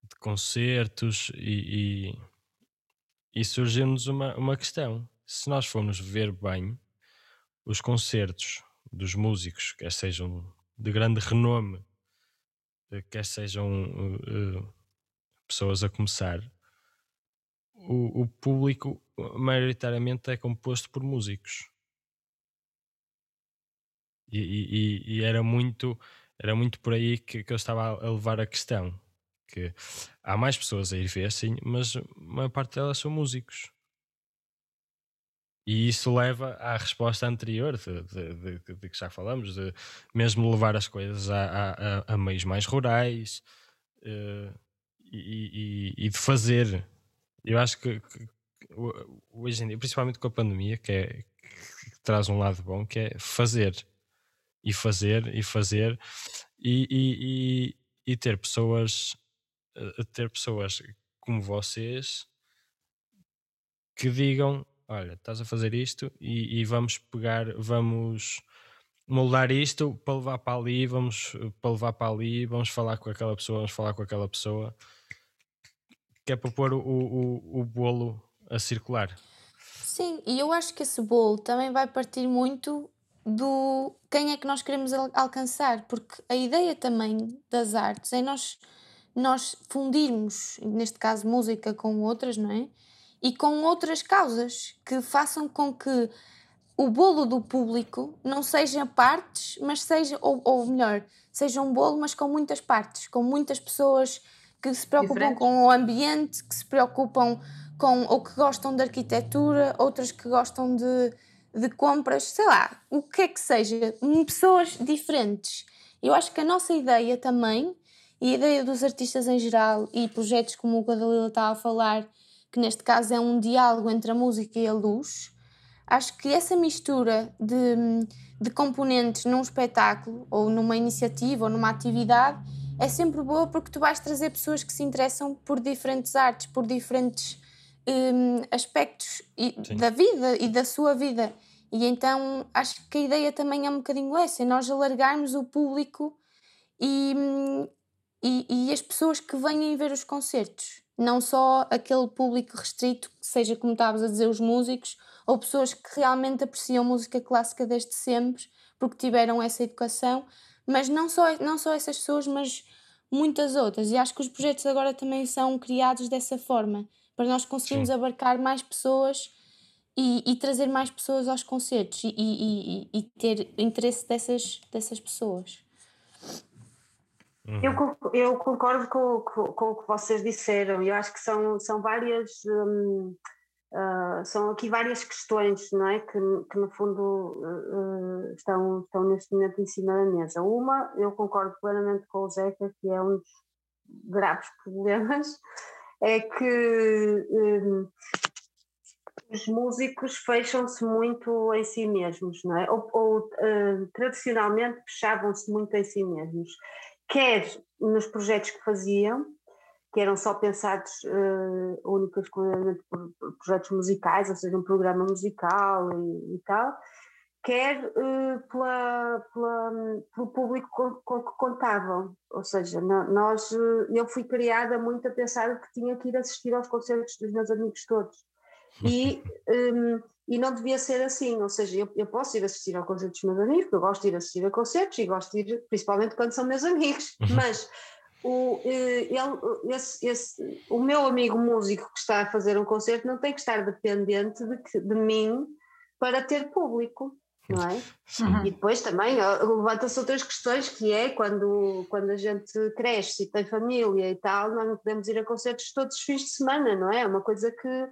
de concertos e, e, e surgiu-nos uma, uma questão. Se nós formos ver bem os concertos dos músicos, quer sejam de grande renome, quer sejam uh, pessoas a começar, o, o público maioritariamente é composto por músicos. E, e, e, era muito era muito por aí que, que, eu estava a levar a questão que há mais pessoas a ir ver sim mas a maior parte delas são músicos e isso leva à resposta anterior de, de, de, de que já falamos de mesmo levar as coisas a, a, a meios mais rurais uh, e, e, de fazer eu acho que, que, hoje em dia, principalmente com a pandemia, que, é, que traz um lado bom, que é fazer. E fazer e fazer e, e, e, e ter pessoas eh, ter pessoas como vocês que digam olha, estás a fazer isto e, e, vamos pegar, vamos moldar isto para levar para ali, vamos para levar para ali, vamos falar com aquela pessoa, vamos falar com aquela pessoa que é para pôr o, o, o bolo a circular. Sim, e eu acho que esse bolo também vai partir muito do quem é que nós queremos alcançar, porque a ideia também das artes é nós, nós fundirmos, neste caso música com outras, não é? E com outras causas que façam com que o bolo do público não seja partes, mas seja, ou, ou melhor, seja um bolo, mas com muitas partes, com muitas pessoas que se preocupam Diferente. com o ambiente, que se preocupam com ou que gostam de arquitetura, outras que gostam de, de compras, sei lá, o que é que seja, pessoas diferentes. Eu acho que a nossa ideia também, e a ideia dos artistas em geral, e projetos como o que a Dalila estava a falar, que neste caso é um diálogo entre a música e a luz, acho que essa mistura de, de componentes num espetáculo, ou numa iniciativa, ou numa atividade, é sempre boa porque tu vais trazer pessoas que se interessam por diferentes artes, por diferentes um, aspectos da vida e da sua vida. E então acho que a ideia também é um bocadinho essa, é nós alargarmos o público e, hum, e, e, as pessoas que vêm ver os concertos. Não só aquele público restrito, seja como estavas a dizer, os músicos, ou pessoas que realmente apreciam música clássica desde sempre, porque tiveram essa educação, mas não só, não só essas pessoas, mas muitas outras. E acho que os projetos agora também são criados dessa forma, para nós conseguirmos Sim. abarcar mais pessoas e, e, trazer mais pessoas aos concertos e, e, e, ter interesse dessas, dessas pessoas. Uhum. Eu, eu concordo com, com, com, o que vocês disseram. Eu acho que são, são várias. Hum, Uh, são aqui várias questões não é? que, que no fundo uh, estão, estão neste momento em cima da mesa. Uma, eu concordo plenamente com o Zeca, que é um dos graves problemas, é que um, os músicos fecham-se muito em si mesmos, não é? Ou, ou uh, tradicionalmente fechavam-se muito em si mesmos, quer nos projetos que faziam, que eram só pensados uh, única exclusivamente por, por, projetos musicais, ou seja, um programa musical e, e tal, quer uh, pela, pela, pelo público com, com, que contavam. Ou seja, nós, eh, eu fui criada muito a pensar que tinha que ir assistir aos concertos dos meus amigos todos. E, um, e não devia ser assim, ou seja, eu, eu posso ir assistir ao concerto dos meus amigos, porque eu gosto de ir assistir a concertos e gosto de ir, principalmente quando são meus amigos, uhum. mas o, eh, ele, esse, esse, o meu amigo músico que está a fazer um concerto não tem que estar dependente de, de mim para ter público, não é? Uhum. E depois também levanta-se outras questões que é quando, quando a gente cresce e tem família e tal, não podemos ir a concertos todos os fins de semana, não é? É uma coisa que,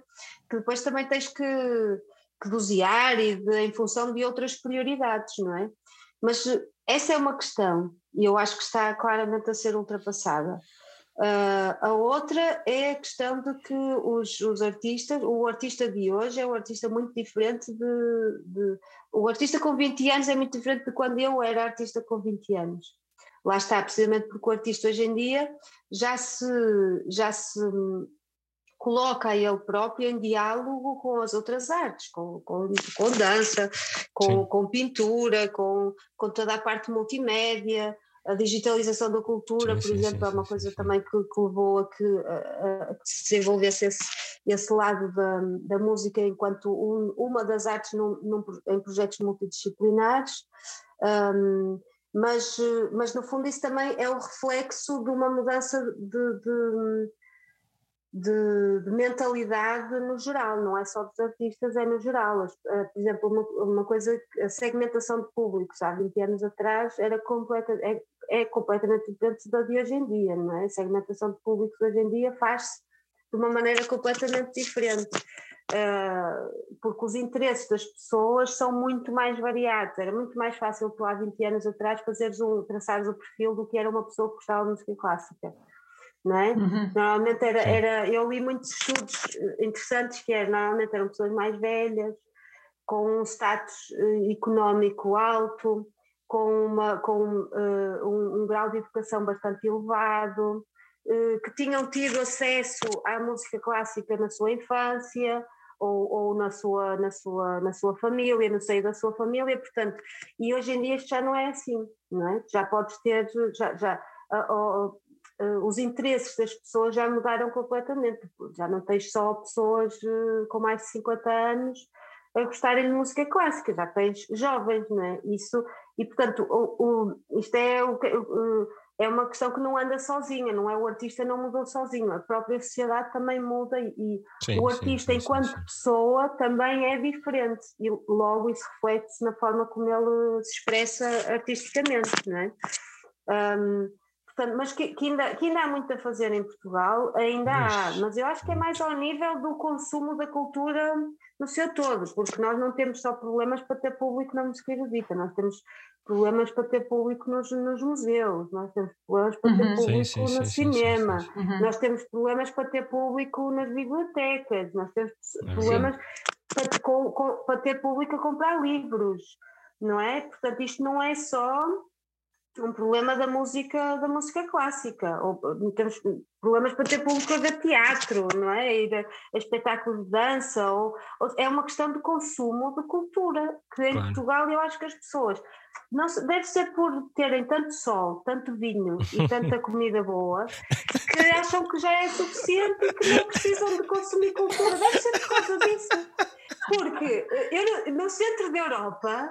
que depois também tens que, que dosear e de, em função de outras prioridades, não é? Mas essa é uma questão e eu acho que está claramente a ser ultrapassada. Uh, a outra é a questão de que os, os, artistas, o artista de hoje é um artista muito diferente de, de, O artista com 20 anos é muito diferente de quando eu era artista com 20 anos. Lá está, precisamente porque o artista hoje em dia já se, já se coloca ele próprio em diálogo com as outras artes, com, com, com dança, com, com pintura, com, com toda a parte multimédia a digitalização da cultura, sim, por sim, exemplo, sim, é uma coisa também que, que, levou a que, a, a que se desenvolvesse esse, esse lado da, da música enquanto um, uma das artes num, num, em projetos multidisciplinares. Um, mas, mas no fundo isso também é o reflexo de uma mudança de, de de, de, mentalidade no geral, não é só dos artistas, é no geral. Eh, por exemplo, uma, uma coisa, a segmentação de públicos há 20 anos atrás era completa, é, é completamente diferente da de hoje em dia, não é? A segmentação de públicos hoje em dia faz-se de uma maneira completamente diferente. Uh, porque os interesses das pessoas são muito mais variados. Era muito mais fácil tu há 20 anos atrás fazeres um, traçares o perfil do que era uma pessoa que gostava de música clássica não é? Uhum. Normalmente era, era, eu li muitos estudos eh, interessantes que era, normalmente eram pessoas mais velhas, com um status uh, económico alto, com, uma, com uh, um, um, grau de educação bastante elevado, uh, que tinham tido acesso à música clássica na sua infância, ou, ou, na, sua, na, sua, na sua família, no seio da sua família, portanto, e hoje em dia isto já não é assim, não é? Já podes ter, já, já uh, uh, os interesses das pessoas já mudaram completamente. Já não tens só pessoas uh, com mais de 50 anos a gostarem de música clássica, já tens jovens, não é? Isso, e portanto, o, o, isto é, o, é uma questão que não anda sozinha, não é? O artista não mudou sozinho, a própria sociedade também muda e sim, o artista, sim, sim, enquanto pessoa, também é diferente e logo isso reflete-se na forma como ele se expressa artisticamente, não é? Um, Portanto, mas que, que, ainda, que ainda há muito a fazer em Portugal, ainda há, mas eu acho que é mais ao nível do consumo da cultura no seu todo, porque nós não temos só problemas para ter público na música erudita, nós temos problemas para ter público nos, nos museus, nós temos problemas para ter uhum. público sim, sim, no sim, cinema, uhum. nós temos problemas para ter público nas bibliotecas, nós temos ah, problemas para, com, com, para ter público a comprar livros, não é? Portanto, isto não é só um problema da música da música clássica ou temos problemas para ter público a ver teatro não é? Ir a, a espetáculos de dança ou, ou, é uma questão de consumo de cultura que em claro. Portugal eu acho que as pessoas não deve ser por terem tanto sol tanto vinho e tanta comida boa que acham que já é suficiente e que não precisam de consumir cultura. Deve ser por causa disso. Porque eh, eu, no centro da Europa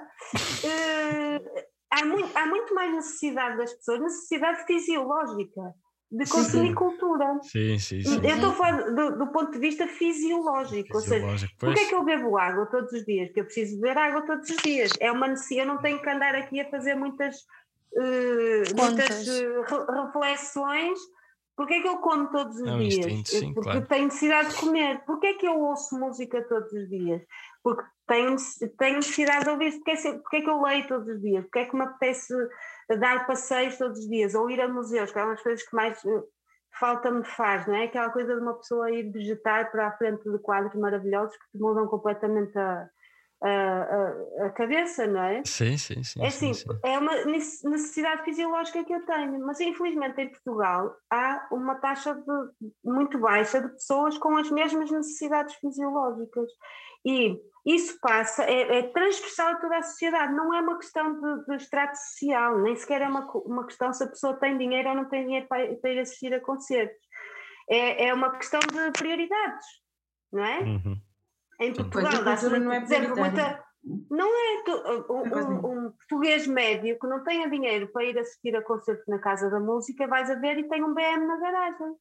uh, há muito, há muito mais necessidade das pessoas, necessidade fisiológica de consumir sim. cultura. Sim, sim, sim. Eu estou a falar do, do, ponto de vista fisiológico, fisiológico ou seja, porquê é que eu bebo água todos os dias? Porque eu preciso beber água todos os dias. É uma necessidade, eu não tenho que andar aqui a fazer muitas, uh, muitas uh, reflexões. Porquê é que eu como todos os é dias? Instinto, sim, Porque claro. tenho necessidade de comer. Porquê é que eu ouço música todos os dias? Porque tenho, tenho necessidade de ouvir porque é, porque é que eu leio todos os dias, porque é que me apetece dar passeios todos os dias, ou ir a museus, que é uma das coisas que mais eh, falta me faz, não é? Aquela coisa de uma pessoa ir vegetar para a frente de quadros maravilhosos que te mudam completamente a, a, a, a cabeça, não é? Sim, sim, sim. É assim, sim, sim. é uma necessidade fisiológica que eu tenho, mas infelizmente em Portugal há uma taxa de, muito baixa de pessoas com as mesmas necessidades fisiológicas e isso passa, é, é, transversal a toda a sociedade, não é uma questão de, de extrato social, nem sequer é uma, uma questão se a pessoa tem dinheiro ou não tem dinheiro para, para ir assistir a concertos. É, é uma questão de prioridades, não é? Uhum. Em Portugal, dá-se, por é exemplo, muita. Não é um, um, um, português médio que não tenha dinheiro para ir assistir a concertos na Casa da Música, vais a ver e tem um BM na garagem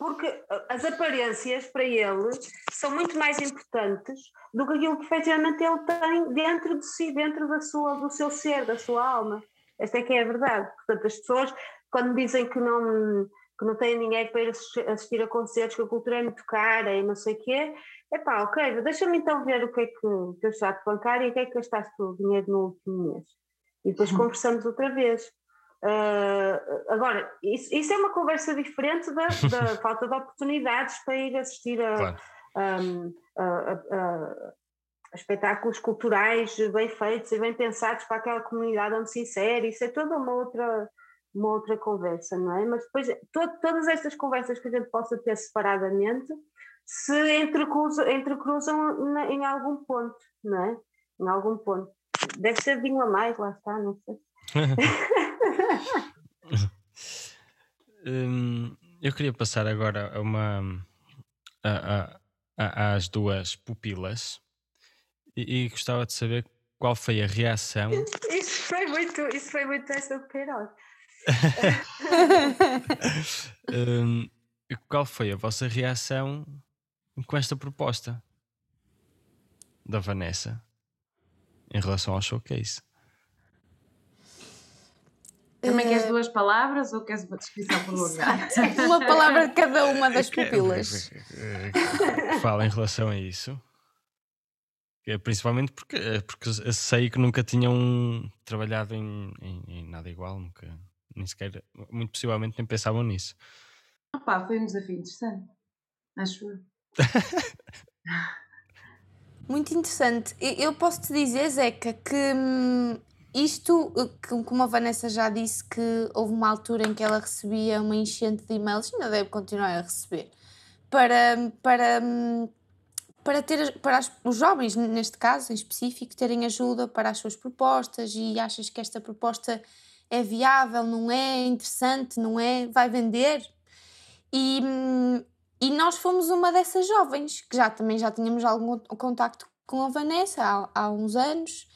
porque as aparências para ele são muito mais importantes do que aquilo que efetivamente ele tem dentro de si, dentro da sua, do seu ser, da sua alma. Esta é que é a verdade. Portanto, as pessoas, quando dizem que não, que não têm dinheiro para ir assistir a concertos, que a cultura é muito cara e não sei o quê, é pá, ok, deixa-me então ver o que é que, o teu extrato bancário e o que é que gastaste o dinheiro no último mês. E depois uhum. conversamos outra vez. Uh, agora, isso, isso, é uma conversa diferente da, da falta de oportunidades para ir assistir a, claro. a, a, a, espetáculos culturais bem feitos e bem pensados para aquela comunidade onde se insere. Isso é toda uma outra, uma outra conversa, não é? Mas depois, to, todas estas conversas que a gente possa ter separadamente se entrecruzam, entrecruzam na, em algum ponto, não é? Em algum ponto. Deve ser vinho a mais, lá está, não sei. hum, eu queria passar agora a uma a, a, às duas pupilas e, e, gostava de saber qual foi a reação. Isso foi muito, isso foi muito essa do Queiroz. um, qual foi a vossa reação com esta proposta da Vanessa em relação ao showcase? Também queres duas palavras ou queres uma descrição por lugar? uma palavra de cada uma das pupilas. Fala em relação a isso. Principalmente porque, porque sei que nunca tinham trabalhado em, em, em nada igual, nunca, nem sequer, muito possivelmente nem pensavam nisso. Opa, foi um desafio interessante, acho eu. muito interessante. Eu posso te dizer, Zeca, que hum, isto, como a Vanessa já disse, que houve uma altura em que ela recebia uma enchente de e-mails, ainda deve continuar a receber, para, para, para, ter, para as, os jovens, neste caso em específico, terem ajuda para as suas propostas e achas que esta proposta é viável, não é interessante, não é, vai vender? E, e nós fomos uma dessas jovens, que já também já tínhamos algum contacto com a Vanessa há, há uns anos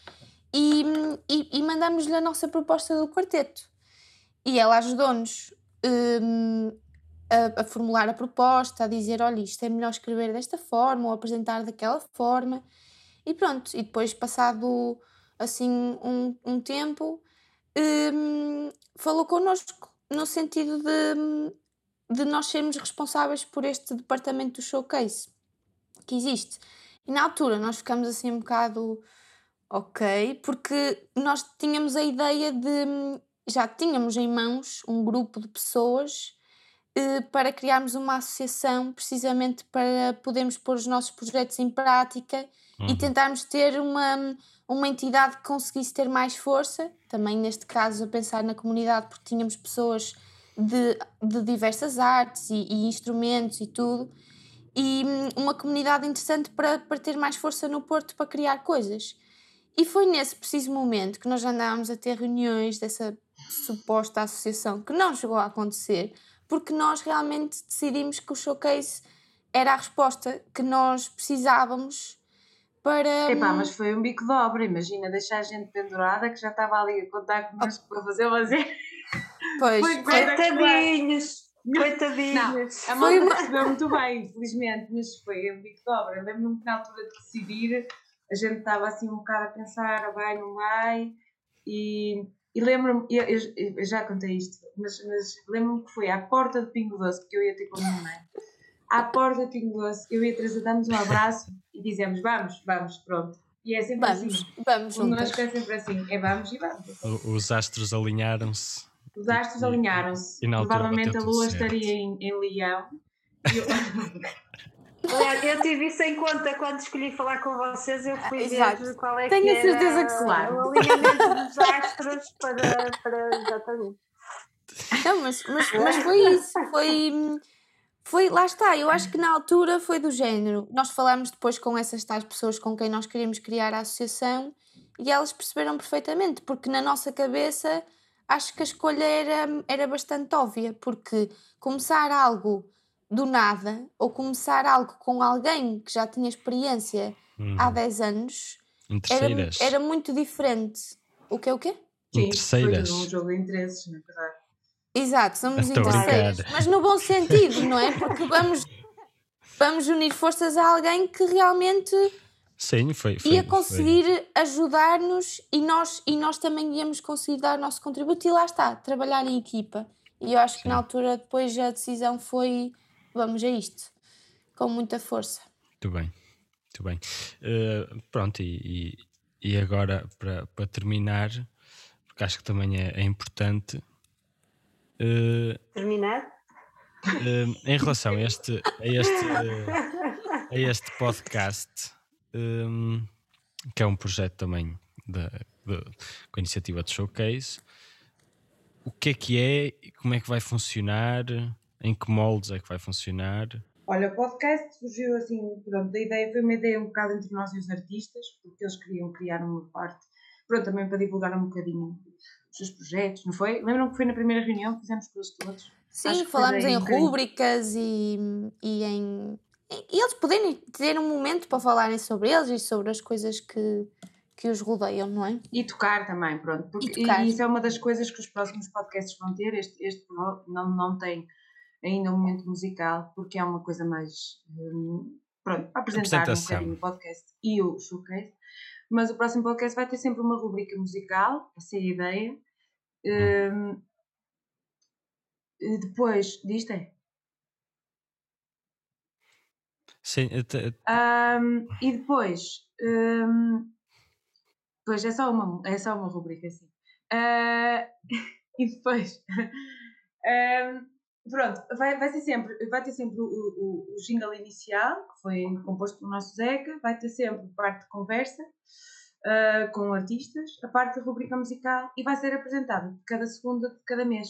e, e, e mandamos-lhe a nossa proposta do quarteto. E ela ajudou-nos um, a, a, formular a proposta, a dizer: olha, isto é melhor escrever desta forma ou apresentar daquela forma. E pronto, e depois, passado assim um, um tempo, um, falou connosco no sentido de, de nós sermos responsáveis por este departamento do showcase que existe. E na altura nós ficamos assim um bocado ok? Porque nós tínhamos a ideia de. Já tínhamos em mãos um grupo de pessoas eh, para criarmos uma associação precisamente para podermos pôr os nossos projetos em prática uhum. e tentarmos ter uma, uma entidade que conseguisse ter mais força, também neste caso a pensar na comunidade, porque tínhamos pessoas de, de diversas artes e, e instrumentos e tudo, e hum, uma comunidade interessante para, para ter mais força no Porto para criar coisas. E foi nesse preciso momento que nós andávamos a ter reuniões dessa suposta associação, que não chegou a acontecer, porque nós realmente decidimos que o showcase era a resposta que nós precisávamos para. Epá, mas foi um bico de obra, imagina deixar a gente pendurada que já estava ali a contar connosco para fazer fazer. Pois, foi coitadinhos. Coitadinhos. Não, a malta uma... recebeu muito bem, infelizmente, mas foi um bico de obra. Lembro-me que na altura de decidir a gente estava assim um bocado a pensar, vai, não vai, e, e lembro-me, eu, eu, eu, já contei isto, mas, mas lembro-me que foi à porta de Pingo Doce, porque eu ia ter com a minha mãe, à porta de Pingo Doce, eu e a Teresa damos um abraço e dizemos, vamos, vamos, pronto. E é sempre vamos, assim. Vamos, Nós é sempre assim, é vamos e vamos. Os astros alinharam-se. Os astros alinharam-se. Provavelmente a lua estaria em, em Leão. Eu... Olha, eu tive isso em conta quando escolhi falar com vocês. Eu fui Exato. ver qual é Tenho que a certeza era que claro. o alinhamento dos astros para, para exatamente. Não, mas, mas, mas foi isso. Foi, foi, lá está. Eu acho que na altura foi do género. Nós falámos depois com essas tais pessoas com quem nós queríamos criar a associação e elas perceberam perfeitamente, porque na nossa cabeça acho que a escolha era, era bastante óbvia, porque começar algo do nada ou começar algo com alguém que já tinha experiência uhum. há 10 anos era, era muito diferente. O que é o quê? Sim, Interesseiras. Foi um jogo de interesses, na verdade. Exato, somos interesseiros, mas no bom sentido, não é? Porque vamos, vamos unir forças a alguém que realmente Sim, foi, foi ia conseguir ajudar-nos e nós, e nós também íamos conseguir dar o nosso contributo e lá está, trabalhar em equipa. E eu acho Sim. que na altura depois a decisão foi vamos a isto, com muita força. Muito bem, muito bem. Uh, pronto, e, e, agora para, para terminar, porque acho que também é, é importante, Uh, Terminar? Uh, em relação a este, a este, uh, a este podcast, um, que é um projeto também da, da, com a iniciativa de Showcase, o que é que é, como é que vai funcionar, em que moldes é que vai funcionar? Olha, o podcast surgiu assim, pronto, a ideia foi uma ideia um bocado entre nós e os artistas, porque eles queriam criar uma parte, pronto, também para divulgar um bocadinho os seus projetos, não foi? Lembram que foi na primeira reunião que fizemos com eles todos? Sim, falámos em rúbricas e, e em. E eles poderem ter um momento para falarem sobre eles e sobre as coisas que, que os rodeiam, não é? E tocar também, pronto. Porque, e, e, isso é uma das coisas que os próximos podcasts vão ter. Este, este não, não tem ainda um momento musical, porque é uma coisa mais. Um, pronto, para apresentar um bocadinho o podcast e o showcase. Mas o próximo podcast vai ter sempre uma rubrica musical, essa é a ideia. Hum. Um, depois, disto é? Sim, um, e depois, um, pois é só uma, é só uma rubrica assim. Uh, e depois, um, pronto, vai, vai, ser sempre, vai ter sempre o, o, o jingle inicial, que foi composto pelo nosso Zeca, vai ter sempre parte de conversa uh, com artistas, a parte da rubrica musical e vai ser apresentado de cada segunda de cada mês.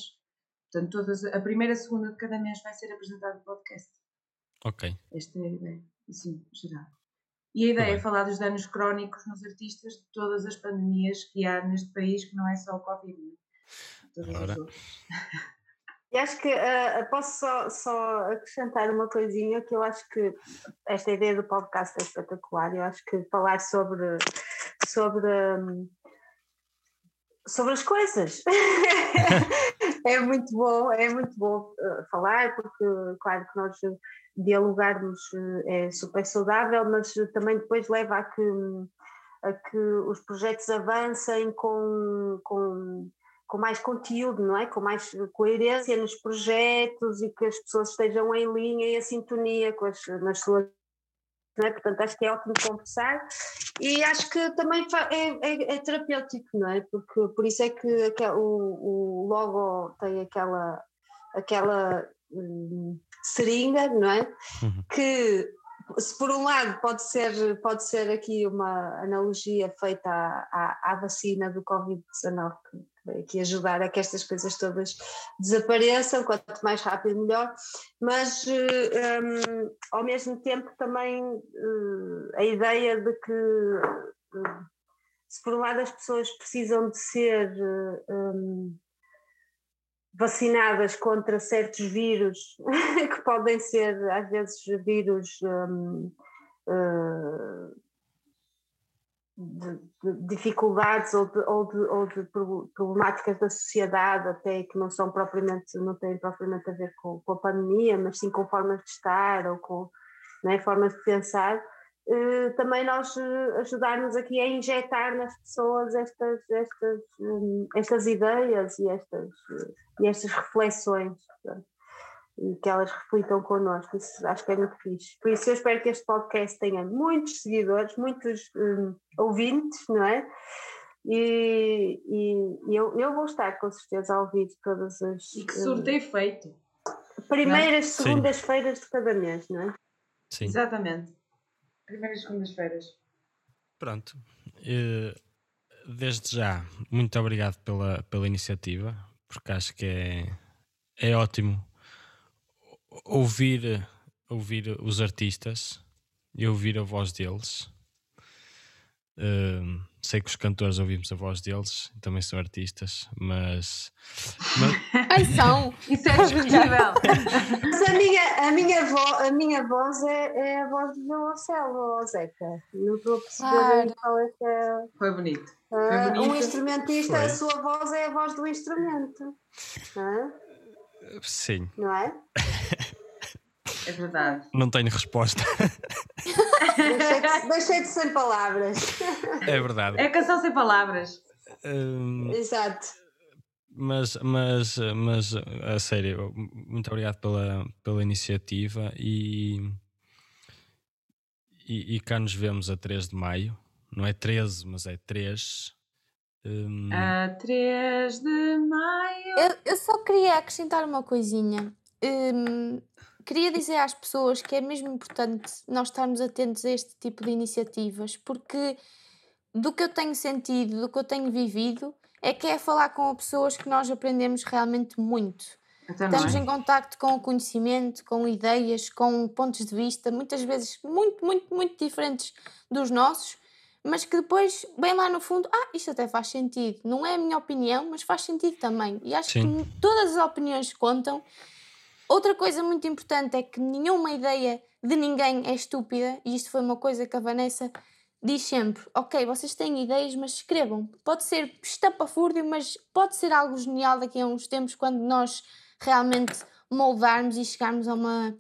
Portanto, todas, a primeira segunda de cada mês vai ser apresentado o podcast. Ok. Esta é a ideia, assim, geral. E a ideia é falar dos danos crónicos nos artistas de todas as pandemias que há neste país, que não é só o Covid, né? todas Ora. as outras. E acho que uh, posso só, só acrescentar uma coisinha que eu acho que esta ideia do podcast é espetacular. Eu acho que falar sobre, sobre um, sobre as coisas. é muito bom, é muito bom uh, falar, porque claro que nós dialogarmos é super saudável, mas também depois leva a que, a que os projetos avancem com, com, com mais conteúdo, não é? Com mais coerência nos projetos e que as pessoas estejam em linha e em sintonia com as, nas suas é? Portanto, acho que é ótimo conversar e acho que também é, é, é, terapêutico, não é? Porque por isso é que o, o logo tem aquela, aquela hum, seringa, não é? Uhum. Que se por um lado pode ser, pode ser aqui uma analogia feita à, à, à vacina do Covid-19, que ajudar a que estas coisas todas desapareçam, quanto mais rápido melhor, mas um, ao mesmo tempo também uh, a ideia de que uh, se por um lado as pessoas precisam de ser um, vacinadas contra certos vírus, que podem ser às vezes vírus um, uh, de, de, dificuldades ou de, ou, de, ou de problemáticas da sociedade até que não são propriamente não têm propriamente a ver com, com a pandemia mas sim com formas de estar ou com né, formas de pensar eh, também nós eh, ajudarmos aqui a injetar nas pessoas estas estas hum, estas ideias e estas e estas reflexões portanto e que elas reflitam connosco. Isso acho que é muito fixe. Por isso eu espero que este podcast tenha muitos seguidores, muitos um, ouvintes, não é? E, e, eu, eu vou estar com certeza a ouvir todas as. E que surto um, feito. Primeiras, segundas-feiras de cada mês, não é? Sim. Exatamente. Primeiras segundas-feiras. Pronto. Eh, desde já, muito obrigado pela, pela iniciativa, porque acho que é, é ótimo ouvir, ouvir os artistas e ouvir a voz deles. Uh, sei que os cantores ouvimos a voz deles, também são artistas, mas. mas... Ai, são! Isso é discutível! mas a minha, a minha, vo, a minha voz é, é a voz do violoncelo, Zeca. Não estou a perceber qual é que é. Foi bonito. Uh, Foi bonito. Um instrumentista, Foi. a sua voz é a voz do instrumento. Sim. Não é? É verdade. Não tenho resposta. deixei, de, deixei de sem palavras. É verdade. É canção sem palavras. Um, Exato. Mas, mas, mas, a sério, muito obrigado pela, pela iniciativa e, e, e cá nos vemos a 3 de maio. Não é 13, mas é 3. Um... A 3 de maio. Eu, eu só queria acrescentar uma coisinha. Hum, queria dizer às pessoas que é mesmo importante nós estarmos atentos a este tipo de iniciativas, porque do que eu tenho sentido, do que eu tenho vivido, é que é falar com pessoas que nós aprendemos realmente muito. Estamos em contacto com o conhecimento, com ideias, com pontos de vista, muitas vezes muito, muito, muito diferentes dos nossos, mas que depois, bem lá no fundo, ah, isto até faz sentido. Não é a minha opinião, mas faz sentido também. E acho Sim. que todas as opiniões contam. Outra coisa muito importante é que nenhuma ideia de ninguém é estúpida, e isto foi uma coisa que a Vanessa diz sempre: ok, vocês têm ideias, mas escrevam. Pode ser estapafúrdio, mas pode ser algo genial daqui a uns tempos, quando nós realmente moldarmos e chegarmos a uma,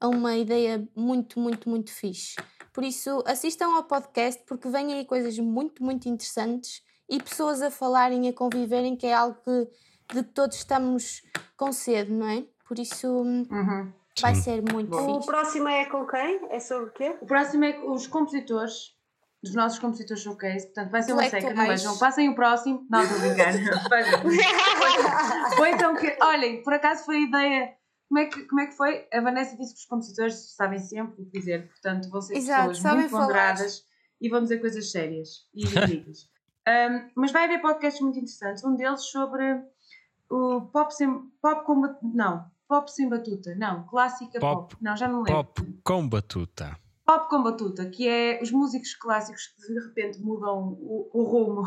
a uma ideia muito, muito, muito fixe. Por isso, assistam ao podcast, porque vêm aí coisas muito, muito interessantes e pessoas a falarem, a conviverem, que é algo que, de que todos estamos com sede, não é? Por isso, hum, Uhum. vai Sim. ser muito O fixe. próximo é com quem? É sobre o quê? O próximo é os compositores, dos nossos compositores showcase. Portanto, vai ser uma seca. Não vejam. Passem o próximo. Não, estou. Vejam. Ou então que. Olhem, por acaso foi a ideia. Como é, que, como é que foi? A Vanessa disse que os compositores sabem sempre o que dizer, portanto vão ser Exato, pessoas muito falar. ponderadas e vão dizer coisas sérias e bonitas. Um, mas vai haver podcasts muito interessantes. Um deles sobre o pop sem. Pop com. bat- Não, pop sem batuta. Não, clássica pop. Pop. Não, já não lembro. Pop com batuta. Pop com batuta, que é os músicos clássicos que de repente mudam o, o rumo.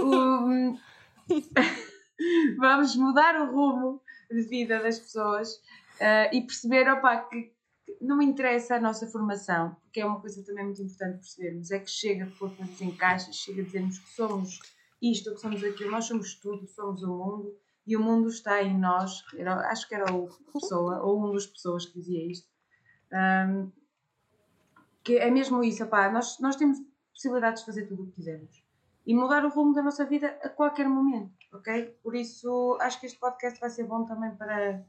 O- Vamos mudar o rumo de vida das pessoas eh, e perceber, opa, que que não me interessa a nossa formação, porque é uma coisa também muito importante percebermos, é que chega a pôr coisas em caixas, chega a dizermos que somos isto, que somos aquilo, nós somos tudo, somos o mundo e o mundo está em nós. Era- acho que era o pessoa, ou uma das pessoas que dizia isto. Ahm, que é mesmo isso, opá, nós, nós temos possibilidades de fazer tudo o que quisermos e mudar o rumo da nossa vida a qualquer momento, ok? Por isso acho que este podcast vai ser bom também para,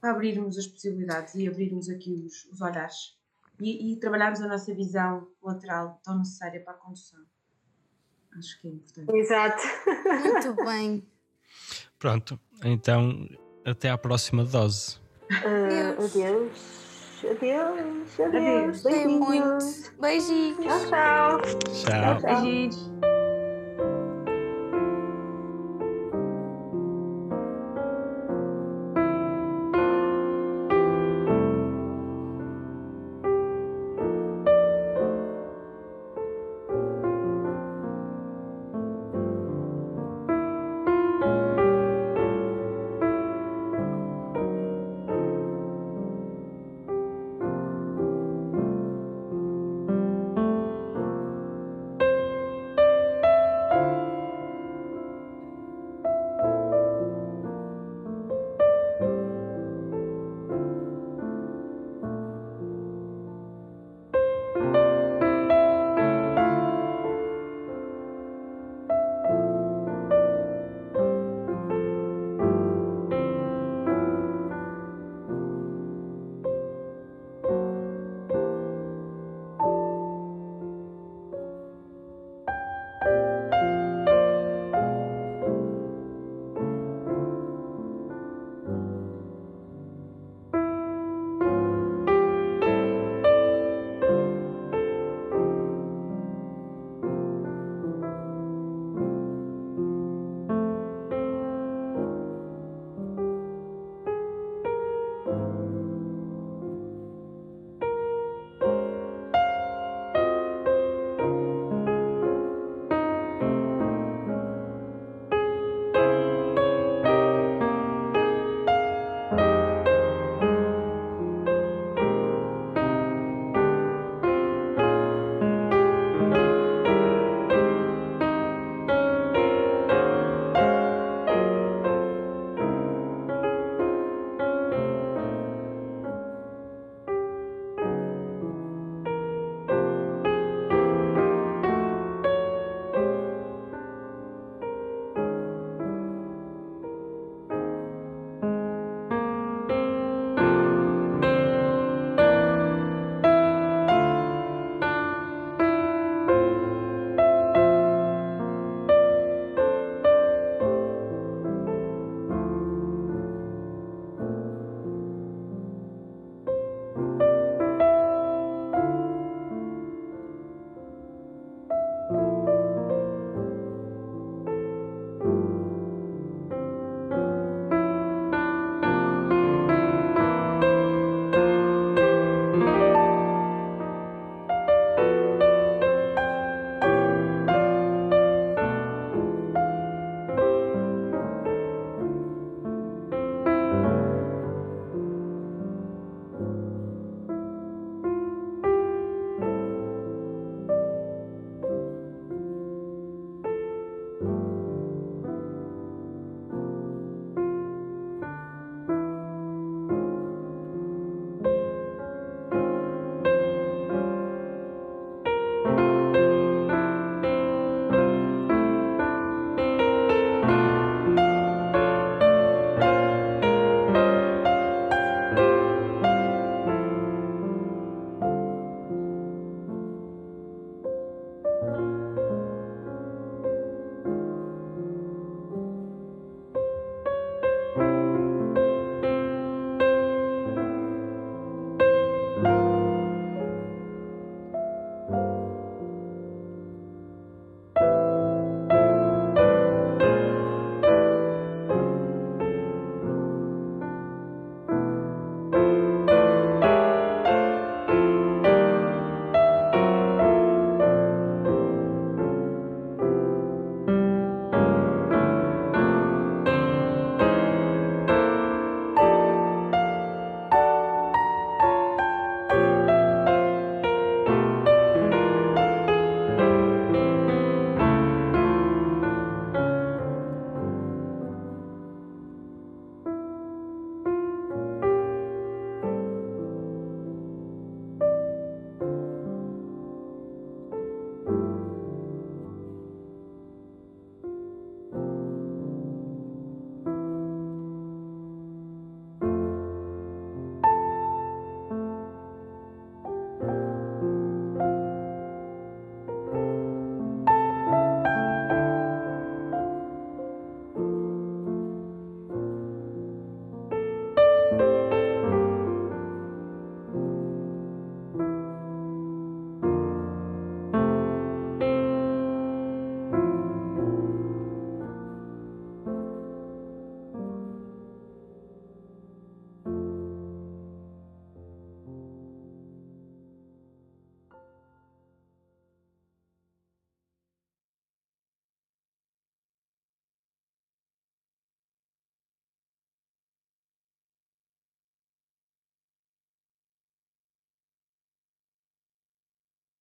para abrirmos as possibilidades e abrirmos aqui os, os olhares e, e trabalharmos a nossa visão lateral tão necessária para a condução. Acho que é importante. Exato. Muito bem. Pronto, então até à próxima dose. Ah, Adeus. adeus. Adeus. Adeus. Beijinhos. muito. Beijinhos. Tchau, tchau. Tchau. Beijinhos!